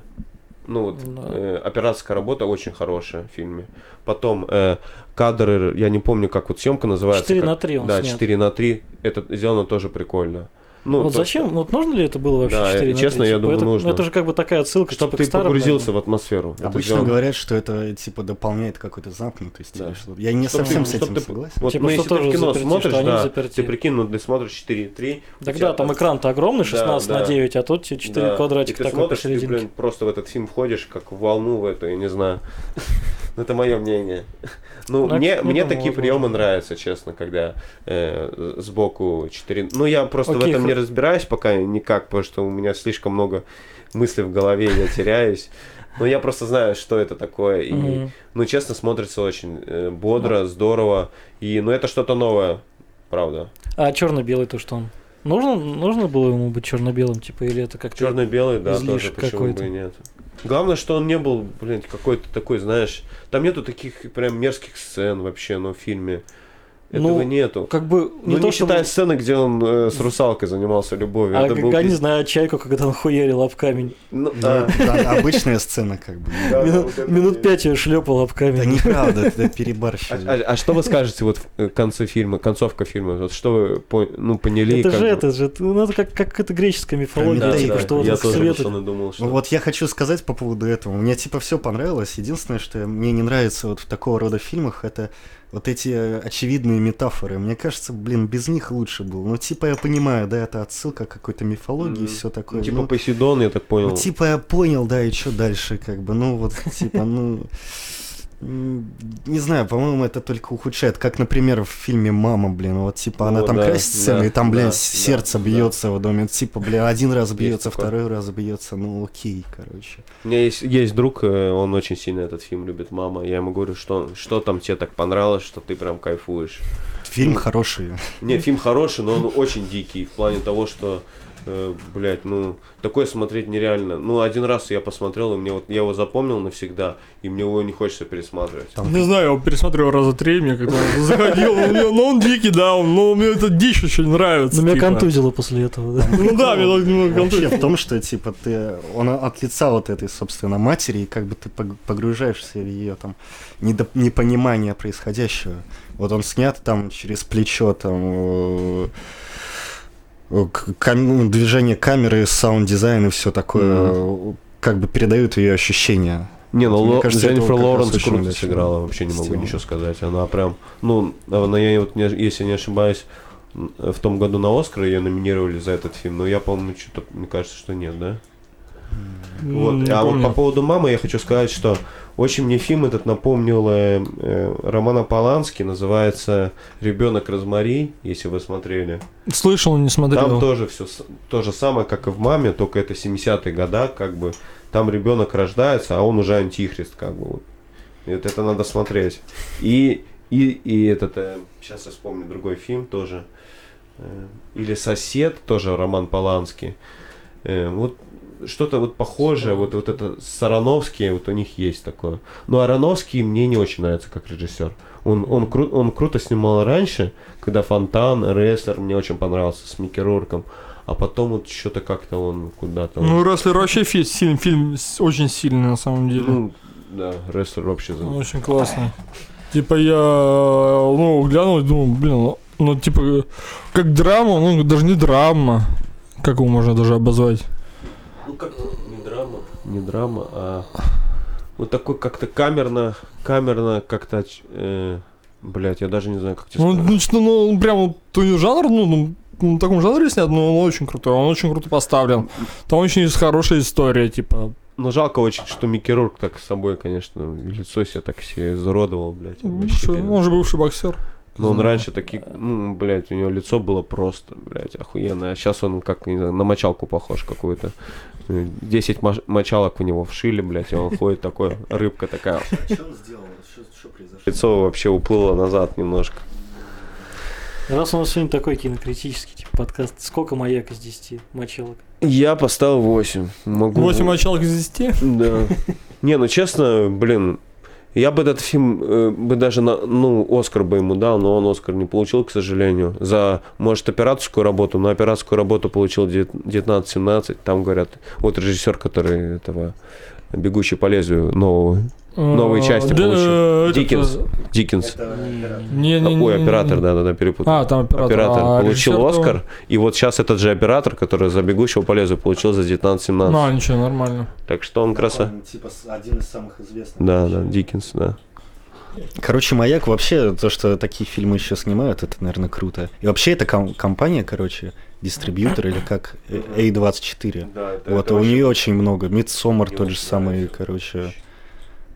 Ну вот, Да. э, операторская работа очень хорошая в фильме. Потом э, кадры, я не помню, как вот съемка называется. 4 как- на 3 он Да, снят. 4 на 3. Это сделано тоже прикольно. Ну, вот то, зачем? что- Вот нужно ли это было вообще Да, 4 на честно, 3? я Типа, думаю, это, ну, нужно. Это же как бы такая отсылка, Чтобы типа, ты к старым, погрузился наверное. в атмосферу. Это Обычно сделано. говорят, что это типа дополняет какую-то замкнутость Да. или что-то. Я не Чтоб совсем ты- с этим ты- согласен. Вот, Типа, ну, что если ты тоже в кино заперти, смотришь, что они да, заперти. ты прикинь, ну ты смотришь 4-3. Так у тебя да, там экран-то огромный, 16 Да, на да. 9, а тут 4 Да, квадратика ты такой смотришь, ты, посерединке. блин, просто в этот фильм входишь, как в волну в эту, я не знаю. Это мое мнение. Ну, Ну, мне, мне думаю, такие возможно. приемы нравятся, честно, когда э, сбоку 4... Ну, я просто в Окей, этом не хо- разбираюсь пока никак, потому что у меня слишком много мыслей в голове, я теряюсь. Но я просто знаю, что это такое. И, Мгм. ну, честно, смотрится очень э, бодро, здорово. И, ну, это что-то новое, правда. А черно-белый то что он? Нужно, нужно было ему быть черно-белым, типа, или это как-то... Черно-белый, да, тоже почему бы и нет. Главное, что он не был, блин, какой-то такой, знаешь, там нету таких прям мерзких сцен вообще, ну, в фильме. Этого Ну, нету. Как бы Ну, не, то, считая чтобы- сцены, где он э, с русалкой занимался любовью. А это был я не знаю, чайку, когда он хуярил об камень. Ну, Ну, да. это обычная сцена, как бы. Да, минут вот это минут пять я шлепал об Да камень. неправда, это А, перебарщили. а- а что вы скажете вот в э, конце фильма, концовка фильма? Вот что вы по- ну, поняли? это как же бы? это же, ну это как, как это греческая мифология, Да, типа, да, что вот я тоже свет- думал, что... Ну вот я хочу сказать по поводу этого. Мне типа все понравилось. Единственное, что мне не нравится вот в такого рода фильмах, это вот эти э, очевидные метафоры. Мне кажется, блин, без них лучше было. Ну типа я понимаю, да, это отсылка к какой-то мифологии и Мгм. все такое. Ну, типа Ну, Посейдон, я так понял. ну, типа я понял, да, и что дальше, как бы, ну вот, типа, ну, не знаю, по-моему, это только ухудшает, как, например, в фильме «Мама», блин, вот, типа, она О, там да, красит да, и там, блин, да, да, сердце да. бьется в доме, типа, блин, один раз бьется, такое. второй раз бьется, ну, окей, короче. У меня есть, есть друг, э, он очень сильно этот фильм любит, мама. Я ему говорю, что, что там тебе так понравилось, что ты прям кайфуешь. Фильм Ну, хороший. Не, фильм хороший, но он очень дикий в плане того, что, э, блядь, ну, такое смотреть нереально. Ну, один раз я посмотрел, и мне вот, я его запомнил навсегда, и мне его не хочется пересматривать. Там- Не знаю, я его пересмотрел раза три, мне он заходил, мне- ну он дикий, да, но мне эта дичь очень нравится. Ну, меня типа. контузило после этого, да. Ну да, мне так немного Вообще контузило. в том, что, типа, ты, он от лица вот этой, собственно, матери, и как бы ты пог- погружаешься в ее там непонимание происходящего. Вот он снят там через плечо, там, э, кам- движение камеры, саунд-дизайн и все такое, э, как бы передают ее ощущения. Не, ну Ло- кажется, Дженнифер Лоуренс круто сыграла, вообще не могу сделано. ничего сказать. Она прям, ну, она, я вот, если не ошибаюсь, в том году на Оскар ее номинировали за этот фильм, но я, по-моему, что-то, мне кажется, что нет, да? Вот. А вот по поводу мамы я хочу сказать, что очень мне фильм этот напомнил э, э, Романа Полански, называется «Ребенок Розмари», если вы смотрели. Слышал, не смотрел. Там тоже все то же самое, как и в маме, только это 70-е года, как бы. Там ребенок рождается, а он уже антихрист, как бы. Вот. И вот это надо смотреть. И, и, и этот, э, сейчас я вспомню другой фильм тоже. э, или сосед, тоже Роман Поланский. Э, вот что-то вот похожее, вот, вот это Сарановский, вот у них есть такое. Но Ароновский мне не очень нравится как режиссер. Он, он, кру- он круто снимал раньше, когда Фонтан, Рестлер мне очень понравился с Микки Рурком. А потом вот что-то как-то он куда-то... Ну, Рестлер вообще фи- фильм с- очень сильный на самом деле. ну, да, Рестлер вообще... Он очень классный. Типа я, ну, глянул и думал, блин, ну, ну, типа, как драма, ну, даже не драма. Как его можно даже обозвать? Ну, как не драма. Не драма, а... Вот такой как-то камерно, камерно как-то... Э, блять, я даже не знаю, как тебе Ну, сказать. ну, что, ну, он прям вот то не жанр, ну, ну, ну, в таком жанре снят, но он очень крутой, он очень круто поставлен. Там очень есть хорошая история, типа. Ну, жалко очень, что Микки Рурк так с собой, конечно, лицо себе так себе изуродовал, блядь. он вообще бывший- перед- он же бывший боксер. Но он Знаю. раньше такие, ну, блядь, у него лицо было просто, блядь, охуенно. А сейчас он как, не знаю, на мочалку похож какую-то. Э, 10 моч- мочалок у него вшили, блядь, и он ходит такой, рыбка такая. Что он сделал? Что произошло? Лицо вообще уплыло назад немножко. Раз у нас сегодня такой кинокритический типа, подкаст, сколько маяк из 10 мочалок? Я поставил 8. Могу... 8 мочалок из 10? Да. Не, ну честно, блин, я бы этот фильм э, бы даже на, ну, Оскар бы ему дал, но он Оскар не получил, к сожалению. За, может, операторскую работу, но операторскую работу получил 19-17. Там говорят, вот режиссер, который этого «Бегущий по лезвию» нового, Новые части Э, да, получил. этот, Диккенс. э, Диккенс. Не, не, Ой, оператор, не. да-да-да, перепутал. А, там оператор. Оператор а получил Оскар, и вот сейчас этот же оператор, который за «Бегущего по лезвию» получил за 19-17. Ну, ничего, нормально. Так что он краса. Типа один из самых известных. Да, да, Диккенс, да. Короче, Маяк вообще, то, что такие фильмы еще снимают, это, наверное, круто. И вообще эта ком- компания, короче, дистрибьютор или как э, A24. Да, это, Вот, это у вообще- нее очень много. Мидсомер Мне тот же очень самый, короче.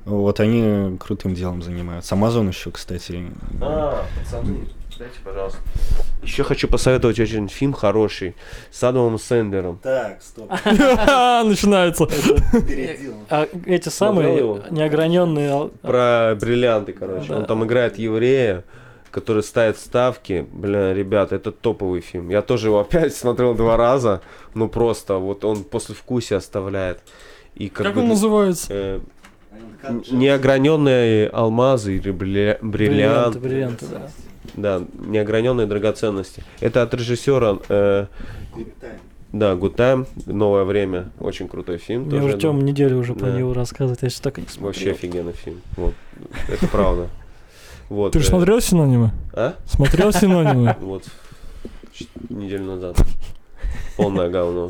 Вот они крутым делом занимаются. Амазон еще, кстати. А, пацаны, дайте, пожалуйста. Еще хочу посоветовать очень фильм хороший с Адамом Сэндлером. Так, стоп. Начинается. А эти самые неограненные... Про бриллианты, короче. Он там играет еврея, который ставит ставки. Бля, ребят, это топовый фильм. Я тоже его опять смотрел два раза. Ну просто, вот он после вкуса оставляет. И как, Как бы, он называется? э, неограненные алмазы или бриллианты. Бриллианты, бриллианты, да. Да, неограненные драгоценности. Это от режиссера, э, да, Good Time, Новое время. Очень крутой фильм. Мне тоже, уже Тём неделю уже про Да. него рассказывает, я еще так и не смотрел. Вообще офигенный фильм. Вот. Это правда. Вот, Ты же э, смотрел синонимы? А? Смотрел синонимы? Вот. Неделю назад. Полное говно.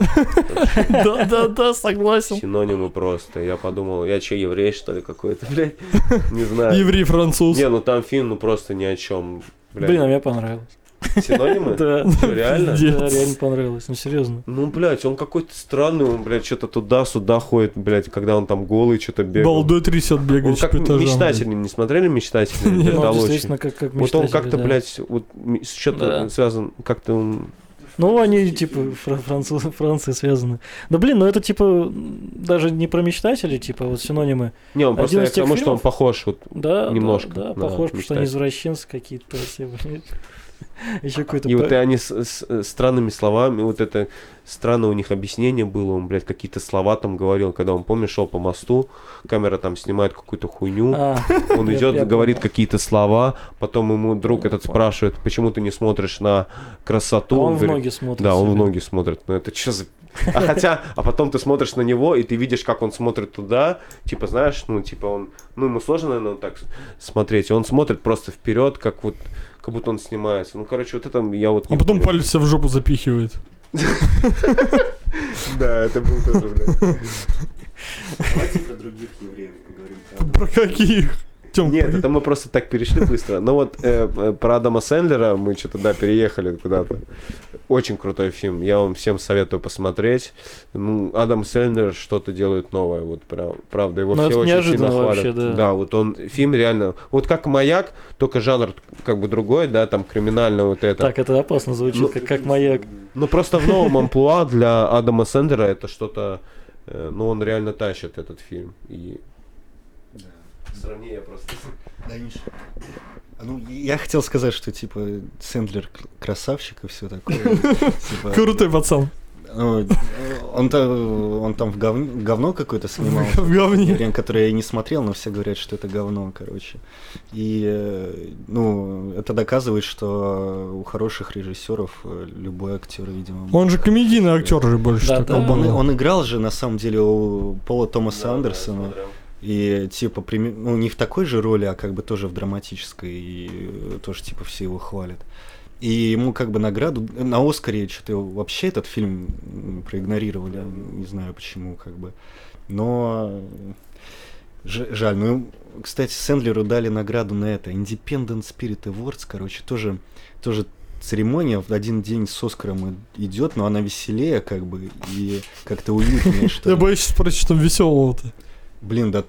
Да, да, да, согласен. Синонимы просто. Я подумал, я че, еврей, что ли, какой-то, блядь? Не знаю. Еврей, француз. Не, ну там фильм, ну просто ни о чем. Блин, а мне понравилось. Синонимы? Да, Реально? Да, реально понравилось, ну серьезно. Ну, блядь, он какой-то странный, он, блядь, что-то туда-сюда ходит, блядь, когда он там голый что-то бегает. Балдой трясет Он бегает как по этажам. мечтатели, не смотрели мечтатели? Нет. Ну, Это действительно, очень. как, как Вот он как-то, да. блядь, вот что-то Да. связан, как-то он... Ну, они типа фра- француз, Франции связаны. Да блин, ну это типа даже не про мечтателей, типа вот синонимы. Не, он просто я к тому, что он похож, вот, Да, Немножко Да, да, похож, потому что они извращенцы какие-то все, блин. Еще какой-то... и вот и они с, с- э, странными словами, вот это странное у них объяснение было, он, блядь, какие-то слова там говорил, когда он, помнишь, шел по мосту, камера там снимает какую-то хуйню, А, он идет, говорит какие-то слова, потом ему друг этот спрашивает, почему ты не смотришь на а красоту? он в говорит, ноги смотрит. Да, он в себе. ноги смотрит. Ну это что за... А хотя, а потом ты смотришь на него, и ты видишь, как он смотрит туда, типа, знаешь, ну, типа, он, ну, ему сложно, наверное, так смотреть, он смотрит просто вперед, как вот, как будто он снимается. Ну, короче, вот это я вот... А потом палец себе в жопу запихивает. Да, это был тоже, блядь. Давайте про других евреев поговорим. Про каких? Тём, Нет, про- это мы просто так перешли быстро. Но вот э, э, про Адама Сэндлера мы что-то, да, переехали куда-то. Очень крутой фильм. Я вам всем советую посмотреть. Ну, Адам Сэндлер что-то делает новое. Вот прям, правда, его Ну, все очень сильно вообще, хвалят. да. вот он, фильм реально... Вот как «Маяк», только жанр как бы другой, да, там криминально вот это. Так, это опасно звучит, Ну, как, как маяк. Ну, просто в новом амплуа для Адама Сэндлера это что-то... э, ну, он реально тащит этот фильм. И сравни я просто... Да, ничего. Ну, я хотел сказать, что, типа, Сэндлер красавчик и все такое. Типа, Крутой пацан. ну, он, там, он там в гов- говно какое-то снимал. В говне. Блин, который я не смотрел, но все говорят, что это говно, короче. И, ну, это доказывает, что у хороших режиссеров э, любой актер, видимо... Он же комедийный актер же больше. Да, такой да. Он, он играл же, на самом деле, у Пола Томаса Андерсона. И типа, прими- ну, не в такой же роли, а как бы тоже в драматической, и э, тоже типа все его хвалят. И ему как бы награду на Оскаре что-то вообще этот фильм проигнорировали, не знаю почему, как бы. Но ж- жаль. Ну, кстати, Сэндлеру дали награду на это Independent Spirit Awards, короче, тоже, тоже церемония в один день с Оскаром идет, но она веселее, как бы, и как-то уютнее, что Я боюсь спросить, что там веселого-то. Блин, да,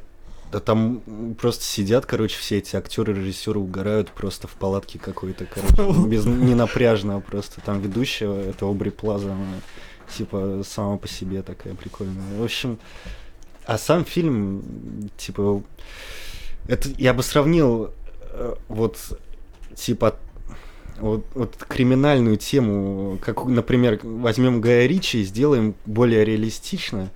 да там просто сидят, короче, все эти актеры, режиссеры угорают просто в палатке какой-то, короче, без не напряжно, просто там ведущая, это Обри Плаза, она типа сама по себе такая прикольная. В общем, а сам фильм, типа, это я бы сравнил э, вот типа вот, вот криминальную тему, как, например, возьмем Гая Ричи и сделаем более реалистично,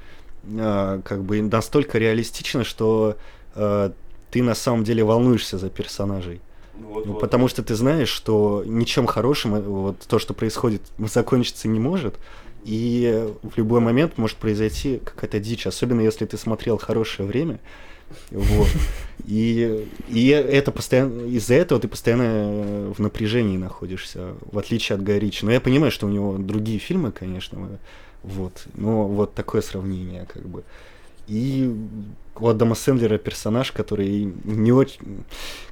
а, как бы настолько реалистично, что а, ты на самом деле волнуешься за персонажей. Ну, потому что ты знаешь, что ничем хорошим э, вот то, что происходит, закончиться не может. И в любой момент может произойти какая-то дичь, особенно если ты смотрел хорошее время. Вот. И, и это постоянно из-за этого ты постоянно э, в напряжении находишься, в отличие от Гая Ричи. Но я понимаю, что у него другие фильмы, конечно, э, вот. Но вот такое сравнение, как бы. И у Адама Сэндлера персонаж, который не очень,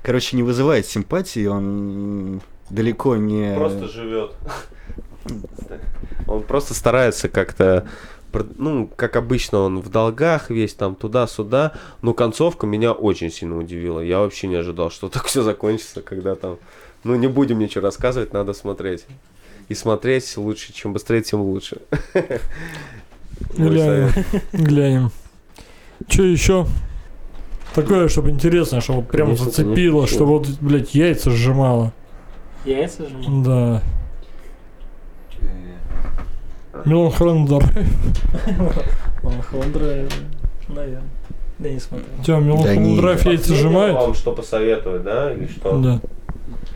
короче, не вызывает симпатии, он далеко не... Просто живет. Он просто старается как-то, ну, как обычно, он в долгах весь там туда-сюда. Но концовка меня очень сильно удивила. Я вообще не ожидал, что так все закончится, когда там... Ну, не будем ничего рассказывать, надо смотреть. И смотреть лучше, чем быстрее, тем лучше. Глянем. Глянем. Че еще? Такое, чтобы интересно, чтобы прям Конечно, зацепило, конечно. чтобы вот, блядь, яйца сжимало. Яйца же? Да. Милан Храндер. Лохландра, наверное. Да не смотрел. Тебя Милан. Храндер яйца сжимает? вам что посоветовать, да, или что? Да.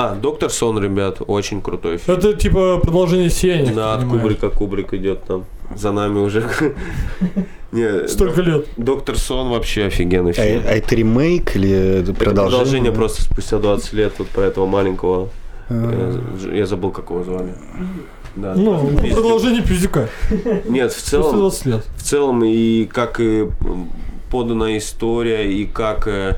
А, Доктор Сон, ребят, очень крутой фильм. Это типа продолжение сияния. Да, от Кубрика Кубрик идет там. За нами уже. Не, Столько лет. Доктор Сон вообще офигенный А, фильм. а это ремейк или продолжение? продолжение просто спустя 20 лет вот про этого маленького. А, Я забыл, как его звали. Да, Ну, Пиздюк. продолжение пиздюка. Нет, в целом, 20 лет. в целом и как и подана история, и как, э,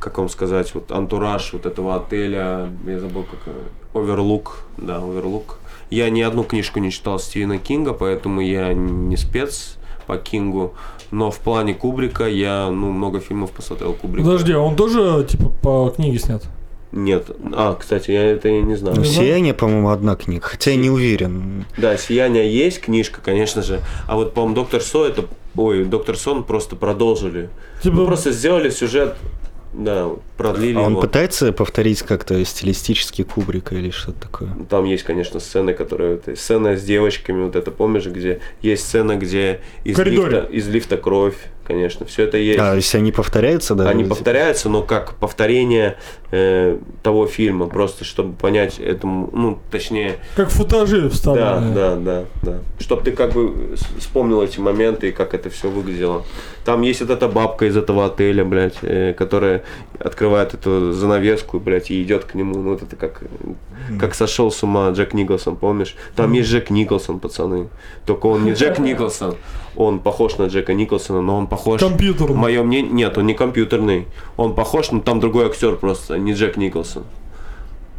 как вам сказать, вот антураж вот этого отеля, я забыл, как Оверлук, да, Оверлук. Я ни одну книжку не читал Стивена Кинга, поэтому я не спец по Кингу, но в плане Кубрика я, ну, много фильмов посмотрел Кубрика. Подожди, а он тоже типа по книге снят? Нет, а, кстати, я это я не знаю. Ну, знаю. «Сияние», по-моему, одна книга, хотя я не уверен. Да, «Сияние» есть книжка, конечно же. А вот, по-моему, «Доктор Со» это... Ой, «Доктор Сон» просто продолжили. Типа, Ну, просто сделали сюжет, да, продлили А он его. пытается повторить как-то стилистически Кубрика или что-то такое? Там есть, конечно, сцены, которые... сцена с девочками, вот это помнишь, где... Есть сцена, где из, коридоре. лифта, из лифта кровь, конечно. Все это есть. А, если они повторяются, да? Они вот, повторяются, но как повторение э, того фильма, просто чтобы понять этому, ну, точнее, Как футажи да, вставленные. да, да, да. Чтобы ты как бы вспомнил эти моменты и как это все выглядело. Там есть вот эта бабка из этого отеля, блядь, э, которая открывает эту занавеску, блядь, и идет к нему. Ну, вот это как, как сошел с ума Джек Николсон, помнишь? Там есть Джек Николсон, пацаны. Только он не Джек Николсон. Он похож на Джека Николсона, но он похож... Компьютерный. Мое мнение... Нет, он не компьютерный. Он похож, но там другой актер просто, не Джек Николсон.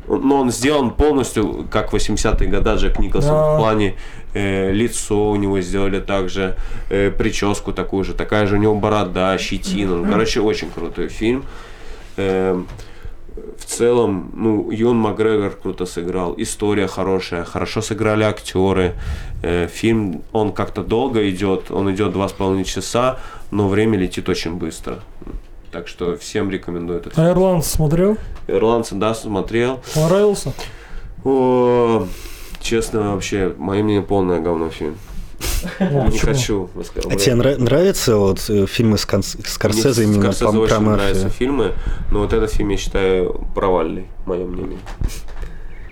Но он сделан полностью, как 80-е года Джек Николсон. Да. В плане э, лицо у него сделали также, э, прическу такую же, такая же у него борода, щетина. Ну, Короче, очень крутой фильм. Эм, в целом, ну, Юн Макгрегор круто сыграл, история хорошая, хорошо сыграли актеры. Э, фильм, он как-то долго идет, он идет два с половиной часа, но время летит очень быстро. Так что всем рекомендую этот фильм. А Ирландец смотрел? Ирландцы, да, смотрел. Понравился? О, честно, вообще, мое мнение, полное говно фильм. Ну, Не почему? хочу А тебе нра- нравятся вот э, фильмы с Скорсезе Мне именно Скорсезе по- очень нравятся фильмы, но вот этот фильм я считаю провальный, мое мнение.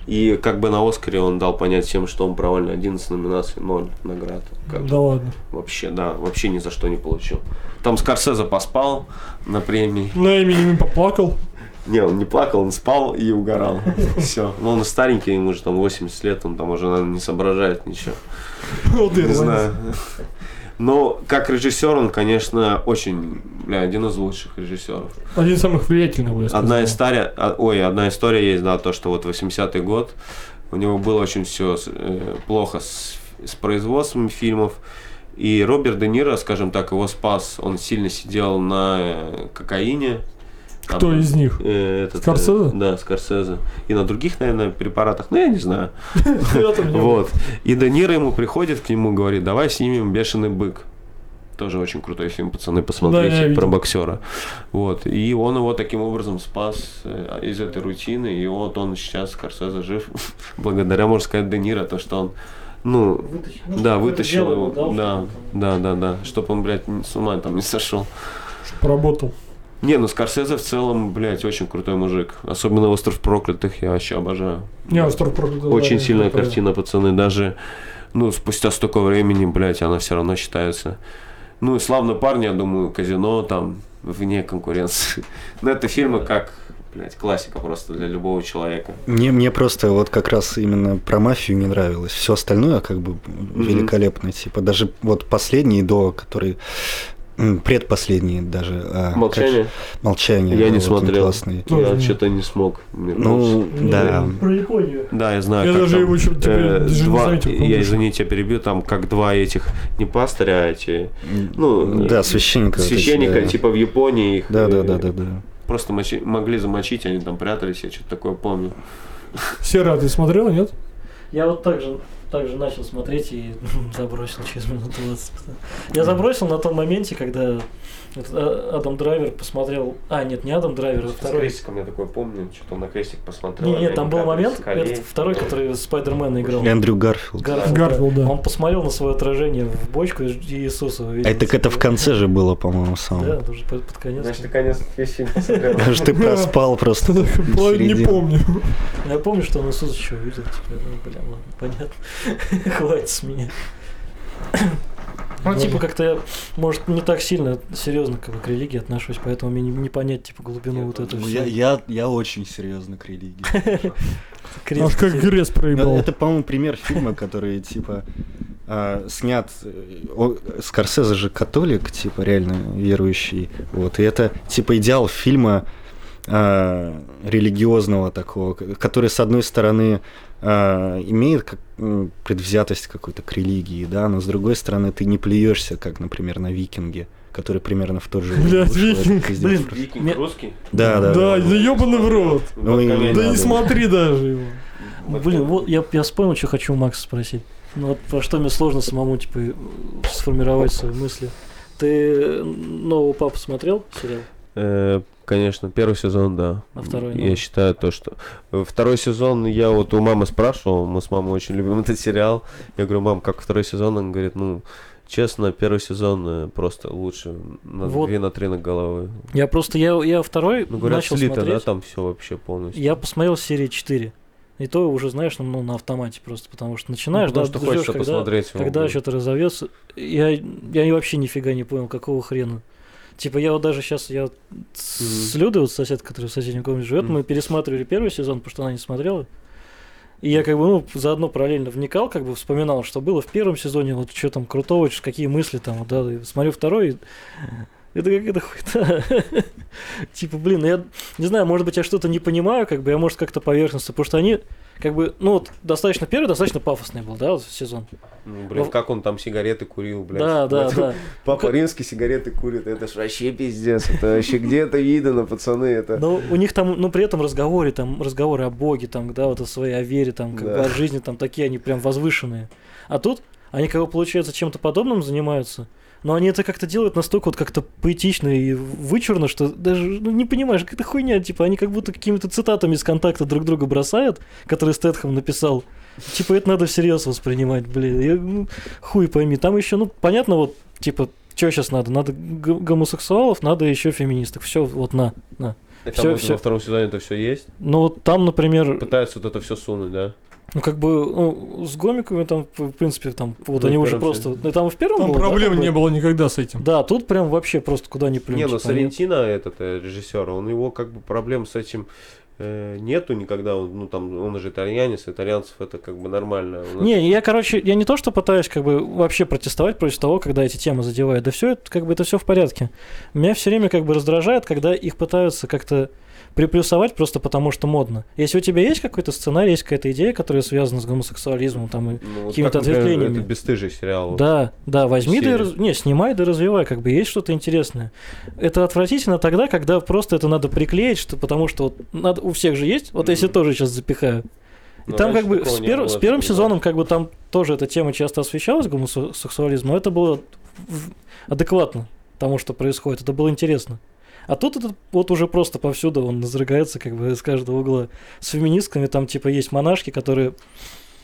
И как бы на Оскаре он дал понять всем, что он провальный. 11 номинаций, 0 наград. Как Да ладно. Вообще, да, вообще ни за что не получил. Там Скорсезе поспал на премии. На имени поплакал. Не, он не плакал, он спал и угорал. Все. Ну, он старенький, ему уже там 80 лет, он там уже, наверное, не соображает ничего. Вот Не знаю. Но как режиссер он, конечно, очень, бля, один из лучших режиссеров. Один из самых влиятельных, я сказал. Одна история, а, ой, одна история есть, да, то, что вот 80-й год, у него было очень все плохо с, с производством фильмов, и Роберт Де Ниро, скажем так, его спас, он сильно сидел на э, кокаине. Там, Кто из них? э, этот, э, Скорсезе? да, Скорсезе. И на других, наверное, препаратах, ну, я не знаю. Вот. И Де Ниро ему приходит к нему, говорит, давай снимем «Бешеный бык». Тоже очень крутой фильм, пацаны, посмотрите, Да, про боксера. Вот. И он его таким образом спас э, из этой рутины. И вот он сейчас, Скорсезе, жив. Благодаря, можно сказать, Де Ниро, то, что он, ну, Вытащил. Ну, да, вытащил дело его. дал, Да, да, да, да. Чтобы он, блядь, с ума там не сошел. Поработал. Не, ну Скорсезе в целом, блядь, очень крутой мужик. Особенно «Остров проклятых» я вообще обожаю. Не, остров проклятых. Очень да, сильная картина, пацаны. Даже, ну, спустя столько времени, блядь, она все равно считается. Ну, и «Славный парень», я думаю, «Казино» там вне конкуренции. Но это фильмы как, блядь, классика просто для любого человека. Мне, мне просто вот как раз именно про мафию не нравилось. Все остальное как бы великолепно. Типа даже вот последний до, который предпоследний даже. а, как «Молчание» же- Молчание. я не смотрел. классный. Тоже Я что-то не смог. Ну, да. Про Японию. Да, я знаю. Я как даже там, его теперь э, даже не два- заметил, Я, помнишь? извините, я перебью, там как два этих, не пастыря, а эти, ну, да, священника. вот эти, священника, да. типа в Японии их Да, да, э, да, да, да. Просто мочи- могли замочить, они там прятались, я что-то такое помню. Сера, ты смотрел, нет? Я вот так же, так же начал смотреть и забросил через минут 20. Я забросил на том моменте, когда а, Адам Драйвер посмотрел... А, нет, не Адам Драйвер, а С второй. крестиком я такой помню, что-то на крестик посмотрел. Не, нет, они там был момент, с второй, который Спайдермена играл. Эндрю Гарфилд. Гарфилд, Гарфилд, да. Он посмотрел на свое отражение в бочку и Иисуса увидел. А так это в конце же было, по-моему, Да, самое. уже под, под конец. Значит, ты конец весь фильм посмотрел. Что ты проспал просто. Не помню. Я помню, что он Иисуса еще увидел. Типа, думаю, бля, ладно, понятно. Хватит с меня. Ну, типа, как-то я, может, не так сильно серьезно как бы, к религии отношусь, поэтому мне не, не понять, типа, глубину вот этого Ну, Я, я, я очень серьезно к религии. Аж как грез Ну, проебал. Это, по-моему, пример фильма, который, типа, а, снят... э, Скорсезе же католик, типа, реально верующий. Вот, и это, типа, идеал фильма а, религиозного такого, который, с одной стороны, а, имеет как, предвзятость какую-то к религии, да, но с другой стороны, ты не плюешься, как, например, на «Викинге», который примерно в тот же Блядь, «Викинг», блин. Викинг Мне- русский? Да, да, Да, да. да ебаный в рот. Ну, и-. Да надо. не смотри даже его. Блин, вот я, я вспомнил, что хочу у Макса спросить. Ну вот про что мне сложно самому, типа, э, сформировать свои мысли. Ты нового папу смотрел сериал? Э, Конечно, первый сезон, да. А второй, Я ну? считаю то, что... э, Второй сезон я вот у мамы спрашивал, мы с мамой очень любим этот сериал. Я говорю, мам, как второй сезон? Она говорит, ну, Честно, первый сезон э, просто лучше на Вот. 2 на 3 на головы. Я просто, я, я второй Ну, говорят, начал слито, да, смотреть. там все вообще полностью. Я посмотрел серии 4. И то уже, знаешь, ну, ну, на автомате просто, потому что Ну, начинаешь, потому да, что хочется когда, посмотреть когда что-то разовьется. Я, я вообще нифига не понял, какого хрена. Типа я вот даже сейчас, я с Мгм. Людой, вот сосед, который в соседнем комнате живет, мы пересматривали первый сезон, потому что она не смотрела. И я как бы, ну, заодно параллельно вникал, как бы вспоминал, что было в первом сезоне, вот что там крутого, какие мысли там, вот, да, и смотрю второй, и это какая-то хуйта. Типа, блин, я не знаю, может быть, я что-то не понимаю, как бы, я, может, как-то поверхностно, потому что они, как бы, ну, вот, достаточно, первый достаточно пафосный был, да, сезон. Ну, блин, Ну, как он там сигареты курил, блядь. Да, да, да. Папа Ну, римский сигареты курит, это ж вообще пиздец. Это вообще где это видно, пацаны, это... Но у них там, ну, при этом разговоры, там, разговоры о Боге, там, да, вот о своей о вере, там, как бы о жизни, там, такие они прям возвышенные. А тут они, как бы, получается, чем-то подобным занимаются, но они это как-то делают настолько вот как-то поэтично и вычурно, что даже ну, не понимаешь, какая-то хуйня, типа, они как будто какими-то цитатами из контакта друг друга бросают, которые Стэтхэм написал. Типа, это надо всерьез воспринимать, блин. Я, ну, хуй пойми. Там еще, ну, понятно, вот, типа, что сейчас надо? Надо гомосексуалов, надо еще феминисток. Все, вот на, на. И всё- там всё. во втором сезоне это все есть. Ну, вот там, например, Пытаются вот это все сунуть, да? Ну, как бы, ну, с гомиками там, в принципе, там, вот Ну, они уже просто... Ну, там в первом Там было, да, проблем бы? не было никогда с этим. Да, тут прям вообще просто куда ни плюнь. Не, ну типа, они- Сарентино, этот э, режиссер, он его как бы проблем с этим э, нету никогда. Он, ну там, он же итальянец, итальянцев это как бы нормально. Нас- Не, я, короче, я не то, что пытаюсь как бы вообще протестовать против того, когда эти темы задевают. Да все, это как бы это все в порядке. Меня все время как бы раздражает, когда их пытаются как-то приплюсовать просто потому, что модно. Если у тебя есть какой-то сценарий, есть какая-то идея, которая связана с гомосексуализмом, там, и... Ну, вот какими-то как, например, ответвлениями. Это бесстыжий сериал. вот. Да, да, возьми да и раз- не, снимай да развивай, как бы есть что-то интересное. Это отвратительно тогда, когда просто это надо приклеить, что потому что вот надо, у всех же есть, вот если Мгм. тоже сейчас запихаю. И Но там как бы с, пер- было, с первым сезоном как бы там тоже эта тема часто освещалась, гомосексуализм, но это было адекватно тому, что происходит, это было интересно. А тут это вот уже просто повсюду он разрыгается как бы из каждого угла. С феминистками там типа есть монашки, которые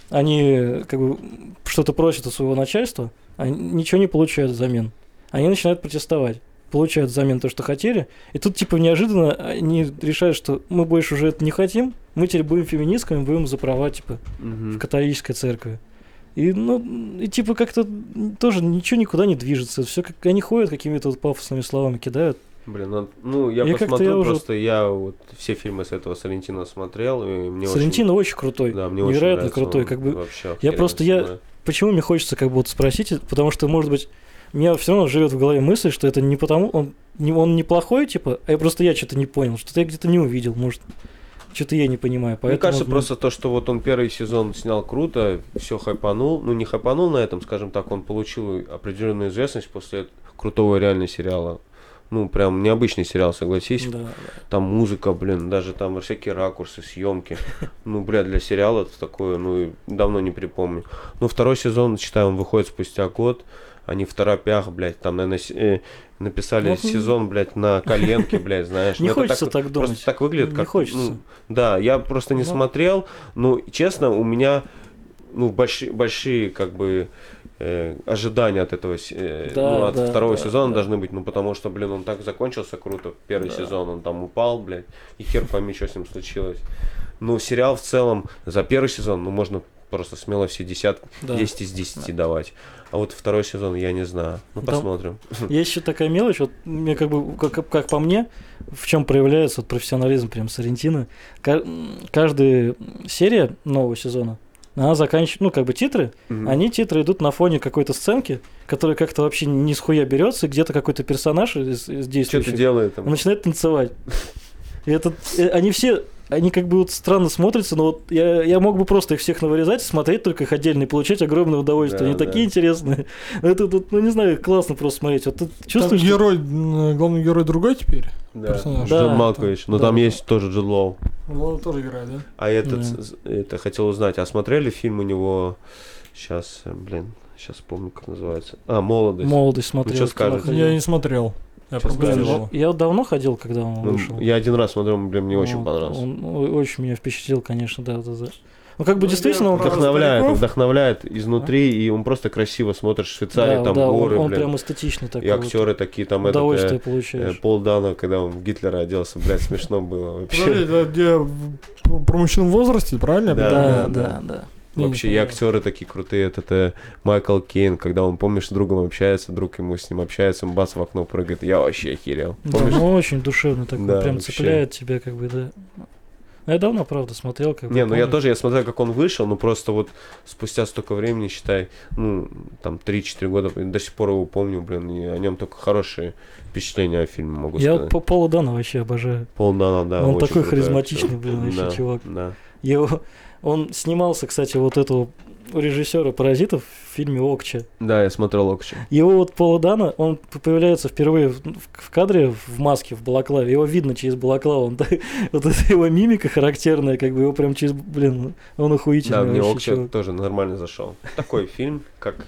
они как бы что-то просят у своего начальства, а ничего не получают взамен. Они начинают протестовать, получают взамен то, что хотели, и тут типа неожиданно они решают, что мы больше уже это не хотим, мы теперь будем феминистками, будем за права типа Мгм. в католической церкви. И, ну, и типа как-то тоже ничего никуда не движется. Все как они ходят какими-то вот пафосными словами кидают. Блин, ну, ну я, Я как-то посмотрел, я уже- просто я вот все фильмы с этого Сарентино смотрел, и мне Сарентино очень, крутой. очень, да, мне очень невероятно нравится, крутой. Как бы вообще я просто- я- снимает. Почему мне хочется как бы вот спросить, потому что, может быть, у меня все равно живет в голове мысль, что это не потому, он, не, он неплохой, типа, а я просто я что-то не понял, что-то я где-то не увидел, может, что-то я не понимаю. Поэтому, Мне кажется, просто то, что вот он первый сезон снял круто, все хайпанул, ну не хайпанул на этом, скажем так, он получил определенную известность после крутого реально сериала. Ну, прям необычный сериал, согласись. Да, да. Там музыка, блин, даже там всякие ракурсы, съемки. Ну, бля, для сериала это такое, ну, давно не припомню. Ну, второй сезон, считаю, он выходит спустя год. Они в торопях, блядь, там, наверное, э, написали Вот, ну, сезон, блядь, на коленке, блядь, знаешь. Не Ну, это хочется так думать. Просто так выглядит, Не как... хочется. ну, да, я просто не Ну. смотрел, но, честно, у меня, ну, большие, большие, как бы, э, ожидания от этого, э, Да, ну, от да, второго да, сезона да. должны быть, ну, потому что, блин, он так закончился круто, первый Да. сезон, он там упал, блядь, и хер пойми, что с ним случилось. Ну, сериал в целом за первый сезон, ну, можно просто смело все десятки, Да. 10 из 10 давать. А вот второй сезон я не знаю. Ну, Там- посмотрим. Есть еще такая мелочь, вот мне как бы, как, как по мне, в чем проявляется вот профессионализм прям м, Каждая серия нового сезона, она заканчивает, ну, как бы титры, Мгм. они титры идут на фоне какой-то сценки, которая как-то вообще ни с хуя берется, и где-то какой-то персонаж из, из Что действующих ты делает там? он начинает танцевать. И это, э, они все, они как бы вот странно смотрятся, но вот я, я мог бы просто их всех навырезать, смотреть только их отдельно и получать огромное удовольствие. Да, они да. такие интересные. Это, тут, ну не знаю, классно просто смотреть. Вот Там чувствуешь, что- герой, м, главный герой другой теперь? Да. персонаж. Да, Джон Малкович. Но да. там есть тоже Джуд Лоу. Он тоже играет, да? А этот, Да. это хотел узнать, а смотрели фильм у него, сейчас, блин, сейчас помню, как называется. А, «Молодость». молодость смотрел. чё в кино скажете? Я не смотрел. Я просто Блин, вот давно ходил, когда он Ну, вышел. я один раз смотрел, блин, мне очень Вот, понравился. Он о- очень меня впечатлил, конечно, да, да, да. Ну, как бы Ну, действительно он Вдохновляет, стариков? вдохновляет изнутри, и он просто красиво смотришь. Швейцария, да, там да, он- горы, он, блин. прям эстетичный такой. И вот. актеры такие, там этот, Удовольствие э, получаешь. э, Пол Дана, когда он в Гитлера оделся, блядь, смешно было Подожди, вообще. это в- про мужчин в возрасте, правильно? Да, да, да, да. Вообще, и актеры такие крутые. Это, это Майкл Кейн, когда он, помнишь, с другом общается, друг ему с ним общается, он бац в окно прыгает. Я вообще охерел. Да, Помнишь? ну очень душевный такой, Да, прям вообще. цепляет тебя, как бы, да. Ну, Я давно, правда, смотрел, как бы. Не, ну я помню. тоже, я смотрел, как он вышел, ну просто вот спустя столько времени, считай, ну, там 3-4 года, до сих пор его помню, блин, и о нем только хорошие впечатления о фильме могу Я сказать. по Пола Дана вообще обожаю. Пол Дана, да. Он такой крутой харизматичный, блин, вообще Да, чувак. Да. Его, он снимался, кстати, вот этого режиссера «Паразитов» в фильме «Окча». Да, я смотрел Окчи. Его вот Пола Дана, он появляется впервые в, в- кадре в маске, в балаклаве. Его видно через балаклаву. Он, вот эта его мимика характерная, как бы его прям через... Блин, он охуительный Да, мне Окчи чувак. тоже нормально зашел. Такой фильм, как...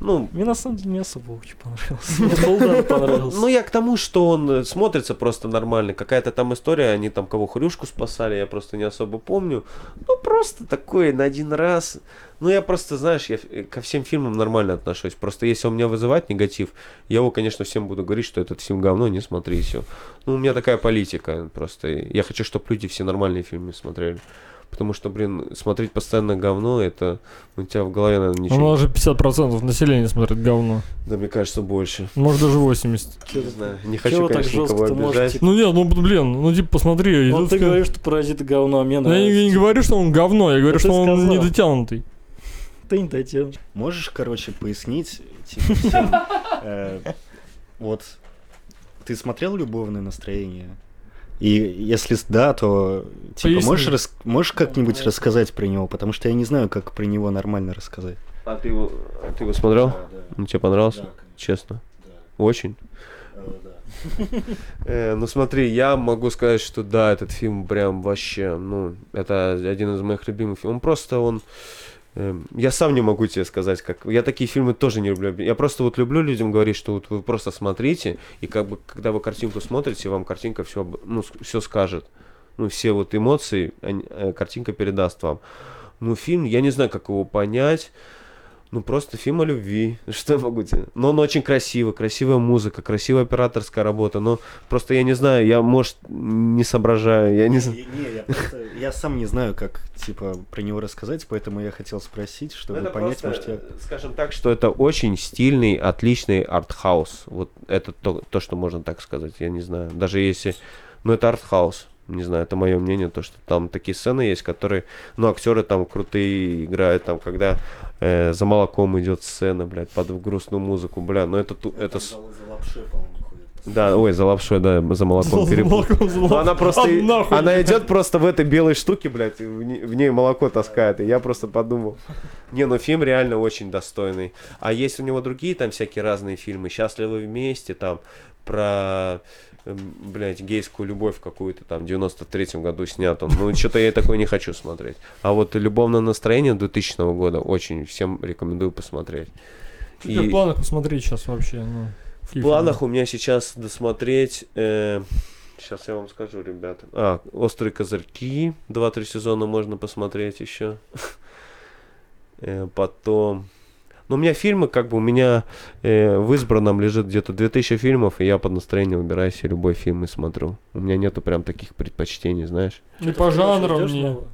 Ну, Мне на самом деле не особо Окча понравился. Мне понравился. Ну, я к тому, что он э, смотрится просто нормально. Какая-то там история, они там кого хрюшку спасали, я просто не особо помню. Ну, просто такой на один раз. Ну, я просто, знаешь, я э, ко всем фильмам нормально отношусь. Просто если он меня вызывает негатив, я его, конечно, всем буду говорить, что этот фильм говно, не смотри все. Ну, у меня такая политика просто. Я хочу, чтобы люди все нормальные фильмы смотрели. Потому что, блин, смотреть постоянно говно, это у тебя в голове, наверное, У ничего. нас же 50% населения смотрит говно. Да, мне кажется, больше. Может даже 80. Не знаю. Не Чего хочу, так конечно, никого жестко-то можете? обижать. Ну нет, ну блин, ну типа посмотри. Вот ты ска- говоришь, что паразиты говно, а мне Ну, Я не, не нравится. говорю, что он говно, я говорю, ты что он сказал. недотянутый. Ты не дотянешь. Можешь, короче, пояснить, типа, всем, э, вот, ты смотрел «Любовное настроение»? И если да, то типа, Поясни. можешь, рас- можешь как-нибудь рассказать про него? Потому что я не знаю, как про него нормально рассказать. А ты его, а ты его смотрел? Ну, тебе понравился? Честно? Очень? Э, ну смотри, я могу сказать, что да, этот фильм прям вообще, ну, это один из моих любимых фильмов. Он просто, он... эм, Я сам не могу тебе сказать, как... Я такие фильмы тоже не люблю. Я просто вот люблю людям говорить, что вот вы просто смотрите, и как бы, когда вы картинку смотрите, вам картинка все, ну, все скажет. Ну, все вот эмоции они- э, картинка передаст вам. Ну, фильм, я не знаю, как его понять. Ну, просто фильм о любви. Что я могу тебе? Но он очень красивый, красивая музыка, красивая операторская работа. Но просто я не знаю, я, может, не соображаю, я не знаю. Не, я, просто- я сам не знаю, как типа про него рассказать, поэтому я хотел спросить, чтобы Это понять, просто, может я... э, скажем так, что это очень стильный, отличный артхаус. Вот это то, то, что можно так сказать, я не знаю. Даже если... Ну, это артхаус. Не знаю, это мое мнение, то, что там такие сцены есть, которые... Ну, актеры там крутые играют, там, когда э, за молоком идет сцена, блядь, под грустную музыку, бля, ну это... ту- это с- Да, ой, за лапшой, да, за молоком За перепутал. за Ну, она просто, А, нахуй. она идет просто в этой белой штуке, блядь, и в, не- в ней молоко таскает, и я просто подумал, не, ну фильм реально очень достойный. А есть у него другие там всякие разные фильмы, «Счастливы вместе», там, про, блядь, гейскую любовь какую-то там в 93-м году снят он. Ну, что-то я такой не хочу смотреть. А вот «Любовное настроение» 2000 года очень всем рекомендую посмотреть. Что тебя в планах посмотреть сейчас вообще? Ну, В планах у меня сейчас досмотреть... сейчас я вам скажу, ребята. А, «Острые козырьки». Два-три сезона можно посмотреть еще. Э, потом... Ну, у меня фильмы, как бы, у меня э, в избранном лежит где-то 2000 фильмов, и я под настроение выбираю себе любой фильм и смотрю. У меня нету прям таких предпочтений, знаешь. Не по жанрам, Ждёшь не... нового?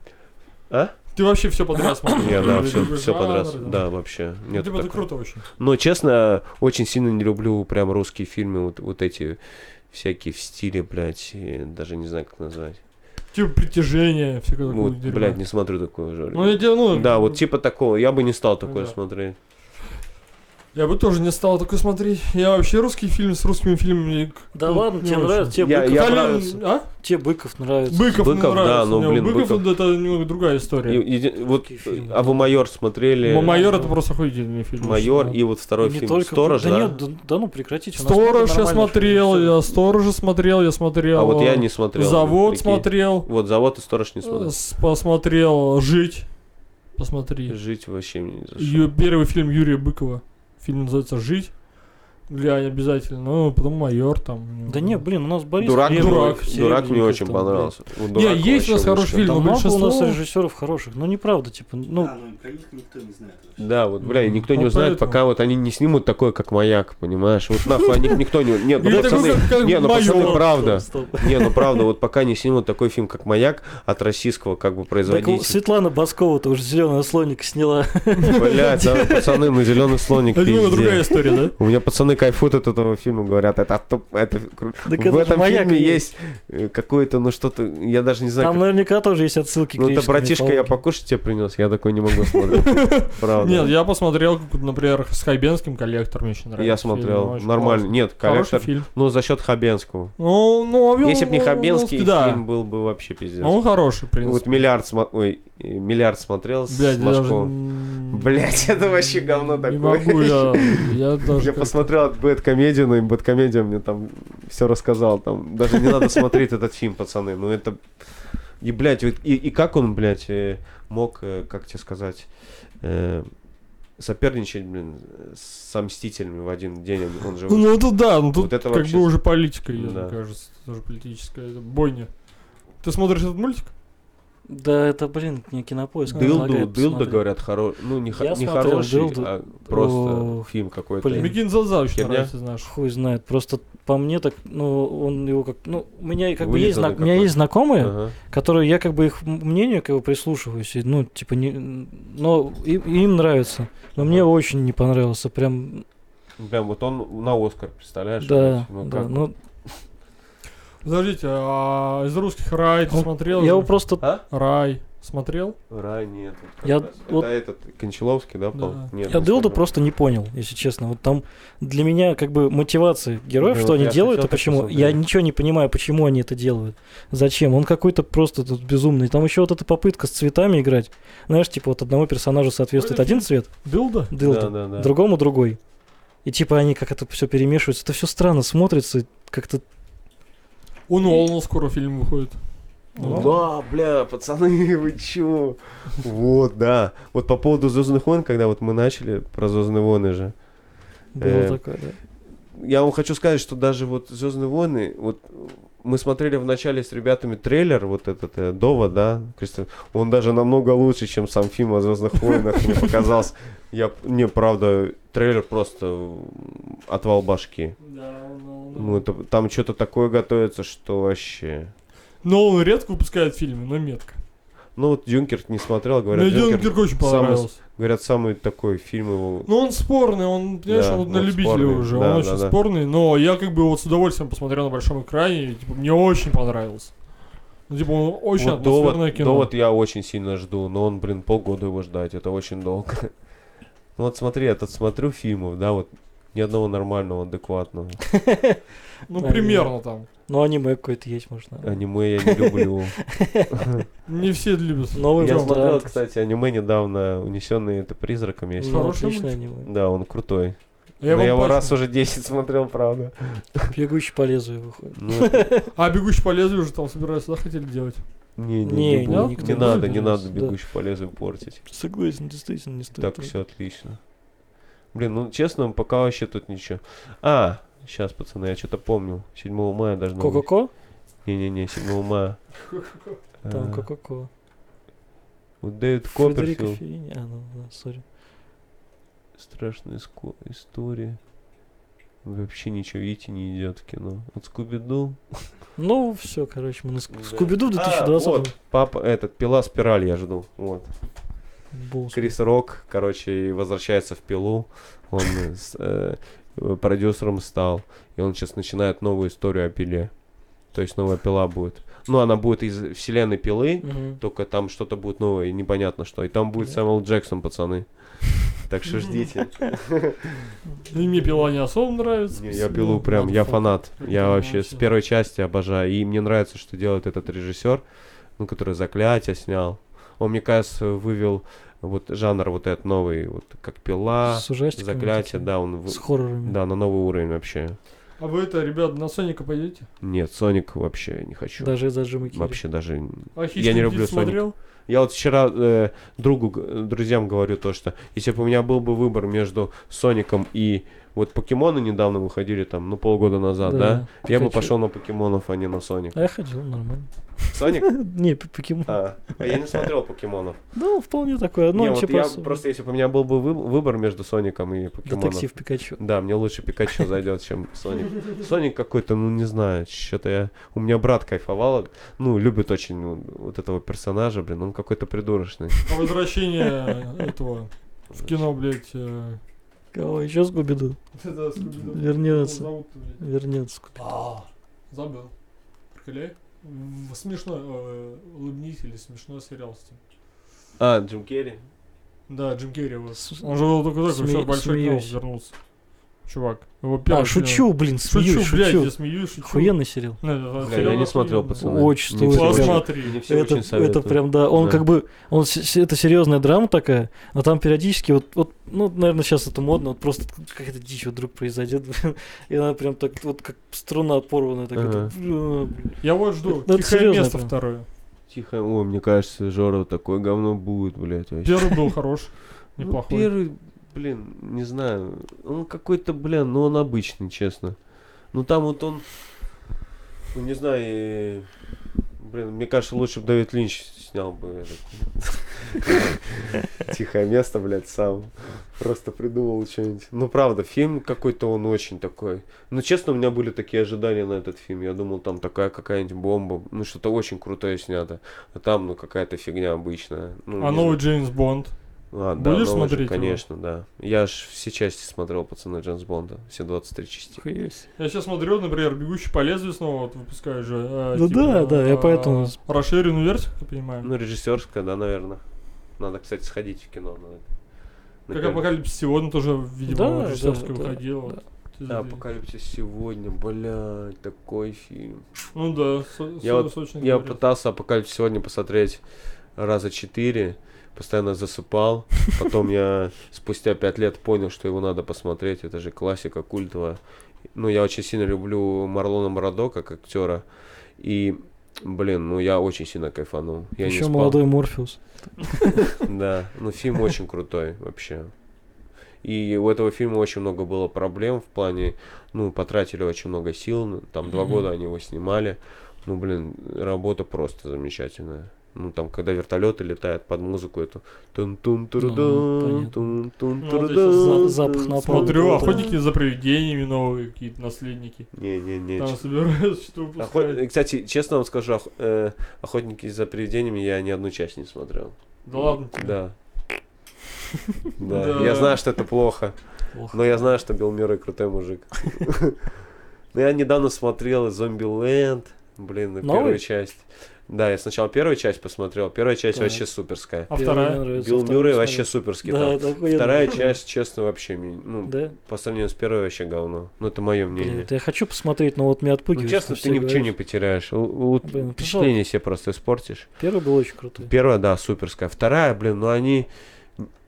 А? Ты вообще все подряд смотришь? Я, да, все, все подряд. да. Да, вообще. Ну, Нет типа, это круто очень. Но, честно, очень сильно не люблю прям русские фильмы, вот, вот эти всякие в стиле, блядь, даже не знаю, как назвать. Типа притяжение, всякое такое. Вот, дерьмо. блядь, не смотрю такое уже. Ну, я тебе, ну... Да, вот типа такого, я бы не стал такое Да. смотреть. Я бы тоже не стал такой смотреть. Я вообще русский фильм с русскими фильмами... Да ну, ладно, тебе очень. нравится, тебе Я- Быков я нравится. А? Тебе Быков нравится. Быков, Быков, да, нравится. ну, мне. блин, Быков, Быков. это немного другая история. И- и- вот, фильмы? а вы майор смотрели? М- Майор это просто охуительный фильм. Майор и вот второй Не фильм только Сторож, да, да? нет, да, да ну прекратите. Сторож я смотрел, фильмов. я Сторожа смотрел, я смотрел. А вот я э, не смотрел. Завод прикинь. смотрел. Вот завод и сторож не э, смотрел. с- Посмотрел Жить. Посмотри. Жить вообще мне не зашло. Ю- Первый фильм Юрия Быкова. Фильм называется Жить. Глянь обязательно. Ну, потом майор там. Да не, блин, у нас Борис Дурак, Хлебов, дурак. Дурак мне там, очень блядь. понравился. Не, есть у нас вообще хороший фильм, Да но у нас режиссеров хороших, ну неправда, типа, ну, про них никто не знает Да, вот, бля, никто не Вот узнает, поэтому. пока вот они не снимут такое, как маяк, понимаешь? Вот нахуй о них никто не... Нет, ну пацаны, не, ну пацаны, правда. Не, ну правда, вот пока не снимут такой фильм, как «Маяк» от российского как бы Так производителя. Светлана Баскова-то уже зеленого слоника сняла. Блять, а, пацаны, на зеленый слоник Это другая история, да? У меня пацаны кайфуют от этого фильма, говорят, это топ, это кру- Так В это этом фильме есть. есть э, какое-то, ну что-то, я даже не знаю, Там как- наверняка тоже есть отсылки к Ну, это братишка, я покушать тебе принес, я такой не могу смотреть. Правда. Нет, я посмотрел, как, например, с Хайбенским коллектор мне очень нравится. Я смотрел, нормально. Нет, коллектор, ну, за счет Хабенского. Ну, ну, ну, Если бы не Хабенский, фильм был бы вообще пиздец. Ну, он хороший, в принципе. Вот миллиард, ой, э, миллиард смотрел с. Машковым. Блять, это вообще говно Не такое. могу я... Посмотрел Бэткомедию, ну и Бэткомедия мне там все рассказал. Там даже не надо смотреть этот фильм, пацаны. Ну это... И, блядь, и, и как он, блядь, э, мог, э, как тебе сказать, э, соперничать, блин, с Мстителями в один день. Он же... Ну, тут да, ну тут Вот это как вообще- бы уже политика, мне Да. кажется. Тоже политическая это бойня. Ты смотришь этот мультик? Да, это, блин, мне кинопоиск Дылду, Дылда, говорят, хоро... ну не, Я не смотрел хороший, «Дылду». а просто О, фильм какой-то. блин. Микин Залза очень Херня? нравится, знаешь. Хуй знает, просто по мне так, ну, он его как, ну, у меня как бы есть, Вылизанный зна- у меня есть знакомые, Ага. которые я как бы их мнению как бы прислушиваюсь, и, ну, типа, не, но им, им нравится, но мне Ага. очень не понравился, прям, Прям вот он на Оскар, представляешь? да, Ну, да, как? ну, Подождите, а из русских Рай ты Он- смотрел? я его просто, А? Рай смотрел? Рай нет. Я раз. вот- Это этот Кончаловский, да? Да. Нет, я не просто не понял, если честно, вот там для меня как бы мотивация героев, Да, что вот они делают, так почему, посмотреть. я ничего не понимаю, почему они это делают, зачем, он какой-то просто тут безумный, там еще вот эта попытка с цветами играть, знаешь, типа вот одному персонажу соответствует один цвет, Дылда? Дылда, Да, да, да. другому другой. И типа они как это все перемешиваются. Это все странно смотрится, как-то. У Нолана скоро фильм выходит. Ну Да, бля, пацаны, вы чё? Вот, да. Вот по поводу Звездных войн, когда вот мы начали про Звездные войны же. Было Э, такое, да. Я вам хочу сказать, что даже вот Звездные войны, вот мы смотрели в начале с ребятами трейлер, вот этот э, Довод, да, Кристиан, он даже намного лучше, чем сам фильм о Звездных войнах мне показался. Я, не, правда, трейлер просто отвал башки. Да, Ну, это, там что-то такое готовится, что вообще... Нолан редко выпускает фильмы, но метко. Ну, вот Дюнкерк не смотрел, говорят, Мне Дюнкерк, Дюнкерк очень самый- понравился. Говорят, самый такой фильм его... Ну, он спорный, он, понимаешь, Да, он на вот любителя спорный, уже, да, он да, очень да. спорный, но я как бы вот с удовольствием посмотрел на большом экране, и, типа, мне очень понравился. Ну, типа, он очень вот атмосферное довод, кино. довод я очень сильно жду, но он, блин, полгода его ждать, это очень долго. Ну вот смотри, я тут смотрю фильмов, да, вот ни одного нормального, адекватного. Ну, примерно там. Ну, аниме какое-то есть, может. да. Аниме я не люблю. Не все любят. Новый Я смотрел, кстати, аниме недавно, унесенные это призраками. есть. Ну, мультик. аниме. Да, он крутой. Я Но я его раз уже 10 смотрел, правда. Бегущий по лезвию выходит. Ну, это- А бегущий по лезвию уже там собираются, да, хотели делать? Не, не, Не, не, буду. никто не не надо, не надо да. бегущий по лезвию портить. Согласен, действительно, не стоит. Так все отлично. Блин, ну честно, пока вообще тут ничего. А, сейчас, пацаны, я что-то помню. 7 мая должно быть. Ко-ко-ко? Не-не-не, 7 мая. Там Э, ко-ко-ко. Вот Дэвид Копперфилд. А, ну, сори. Страшная история. Вообще ничего, видите, не идет в кино. Вот Скуби-Ду. Ну, все, короче, мы на Ск- Да. Скуби-Ду в А, 2020 вот, папа, этот, пила спираль я жду. Вот. был. Крис Рок, короче, возвращается в пилу. Он с, э, продюсером стал. И он сейчас начинает новую историю о пиле. То есть новая пила будет. Ну, она будет из вселенной пилы, Мгм. только там что-то будет новое, и непонятно что. И там будет. Сэмюэл Джексон, пацаны. Так что ждите. И мне пила не особо нравится. Не, я пилу прям, я фанат. Я вообще с первой части обожаю. И мне нравится, что делает этот режиссер, ну, который заклятие снял. Он, мне кажется, вывел вот жанр вот этот новый, вот как пила, заклятие, да, он С хоррорами. да, на новый уровень вообще. А вы это, ребят, на Соника пойдете? Нет, Соник вообще не хочу. Даже из-за Джима Керри. Вообще даже. А Я «Хищник не люблю птиц» смотрел? Я вот вчера э, другу, друзьям говорю то, что если бы у меня был бы выбор между Соником и Вот покемоны недавно выходили там, ну, полгода назад, да? Я бы пошел на покемонов, а не на Соник. А я ходил, нормально. Соник? Не, покемон. А, а я не смотрел покемонов. Ну, вполне такое. Ну, не, вот вообще я просто если бы у меня был бы вы- выбор между Соником и покемоном. детектив Пикачу. Да, мне лучше Пикачу зайдет, чем Соник. Соник какой-то, ну не знаю, что-то я... У меня брат кайфовал, ну, любит очень вот этого персонажа, блин, он какой-то придурочный. А возвращение этого в кино, блядь. Кого еще Скуби-Ду? да, Скуби-Ду. Вернется. Вернется Скуби. А, забыл. Приколяй. М, Смешной, э, улыбнись или смешной сериал с ним. А, Джим Керри? Да, Джим Керри вот. Он же был такой, такой, сме- все, большой вернулся. Чувак. Его первый А, шучу, блин, смеюсь, Шучу, блядь, шучу. я смеюсь, шучу. Охуенный сериал. Да, да, Бля, сериал я не смотрел, пацаны. Очень стоит. Посмотри. Это, это прям, да, он Да. как бы, он, это серьезная драма такая, но там периодически вот, вот ну, наверное, сейчас это модно, вот просто какая-то дичь вдруг произойдет, блин, и она прям так, вот как струна порванная, так Ага. это, Я вот жду. Это Тихое место прям. второе. Тихо, ой, мне кажется, Жора такое говно будет, блядь, вообще. Первый был хорош. Ну, Неплохой. первый, блин, не знаю, он какой-то, блин, ну он обычный, честно. Ну там вот он, ну не знаю, и, блин, мне кажется, лучше бы Дэвид Линч снял бы. Тихое место, блядь, сам. Просто придумал что-нибудь. Ну, правда, фильм какой-то он очень такой. Ну, честно, у меня были такие ожидания на этот фильм. Я думал, там такая какая-нибудь бомба. Ну, что-то очень крутое снято. А там, ну, какая-то фигня обычная. Ну, А новый. Джеймс Бонд. А, да, Будешь новый же, смотреть его? Конечно, да. Я ж все части смотрел, пацаны, Джеймс Бонда. Все 23 части. охуеть. Я сейчас смотрю, например, «Бегущий по лезвию» снова вот выпускают же. э, Ну да, да, я поэтому- Расширенную версию, как я понимаю. Ну, режиссерская, да, наверное. Надо, кстати, сходить в кино на это. На Как «Апокалипсис сегодня» тоже, видимо, Да, режиссерская да, да, выходила. да. Ты- Да, Апокалипсис сегодня, блядь, такой фильм. Ну да, со- Я со- вот- Я пытался Апокалипсис сегодня посмотреть раза четыре, постоянно засыпал. Потом я спустя пять лет понял, что его надо посмотреть. Это же классика культовая. Ну, я очень сильно люблю Марлона Морадо как актера. И, блин, ну я очень сильно кайфанул. Я Еще молодой Морфеус. Да, ну фильм очень крутой вообще. И у этого фильма очень много было проблем в плане, ну, потратили очень много сил, там два года они его снимали. Ну, блин, работа просто замечательная. Ну, там, когда вертолеты летают под музыку, эту тун тун Ну, понятно. тун тун Ну, запах напал. Смотрю, охотники за привидениями новые какие-то наследники. Не-не-не. Там собираются, что выпускают. Кстати, честно вам скажу, э, охотники за привидениями я ни одну часть не смотрел. Да ладно тебе. Да. Да, я знаю, что это плохо. Плохо. Но я знаю, что Билл Мюррей крутой мужик. Ну, я недавно смотрел Зомби Ленд. Блин, на Новый? первую часть. Да, я сначала первую часть посмотрел. Первая часть Так. вообще суперская. А вторая? Билл Мюррей вообще суперский Да, там. Вторая часть, честно, вообще, ну, Да? по сравнению с первой вообще говно. Ну, это мое Блин, мнение. это я хочу посмотреть, но вот меня Ну, отпугивает. честно, что ты ничего не потеряешь. У- у- Блин, Впечатление себе просто испортишь. Первый был очень крутой. Первая, да, суперская. Вторая, блин, ну они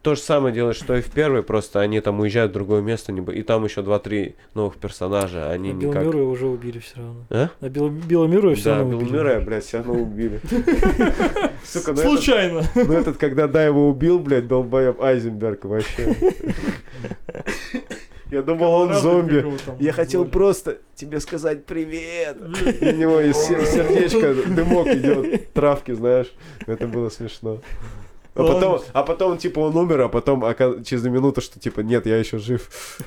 то же самое делают, что и в первой, просто они там уезжают в другое место, и там еще два-три новых персонажа, они А никак... Мюррея уже убили все равно. А? А Билла Мюррея все Да, равно убили. Мюррея, блядь, все равно убили. Сука, ну этот, Случайно. ну этот, когда да, его убил, блядь, долбоеб Айзенберг вообще. Я думал, он зомби. Я хотел просто тебе сказать привет. И у него из сер- сердечка дымок идет, травки, знаешь. Это было смешно. А потом, а потом, типа, он умер, а потом через минуту, что, типа, нет, я еще жив.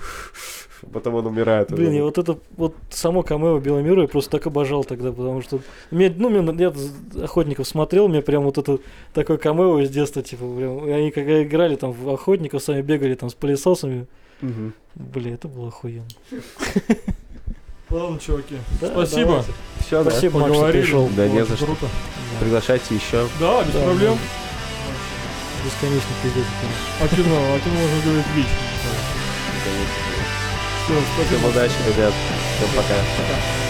Потом он умирает. Блин, я вот это вот само камео Билла Мюррея просто так обожал тогда, потому что мне, ну, мне, я охотников смотрел, мне прям вот это такое камео из детства, типа, прям, и они когда играли там в охотников, сами бегали там с пылесосами, Мгм. блин, это было охуенно. Ладно, чуваки. Да, Спасибо. давайте. Всё, да? Спасибо, Макс, что пришел. Да не за что. Круто. Приглашайте еще. Да, без Да, проблем. Бесконечно пиздец. А кино, а кино можно говорить вечно. Все, Всем спасибо. удачи, ребят. Всем пока. Пока.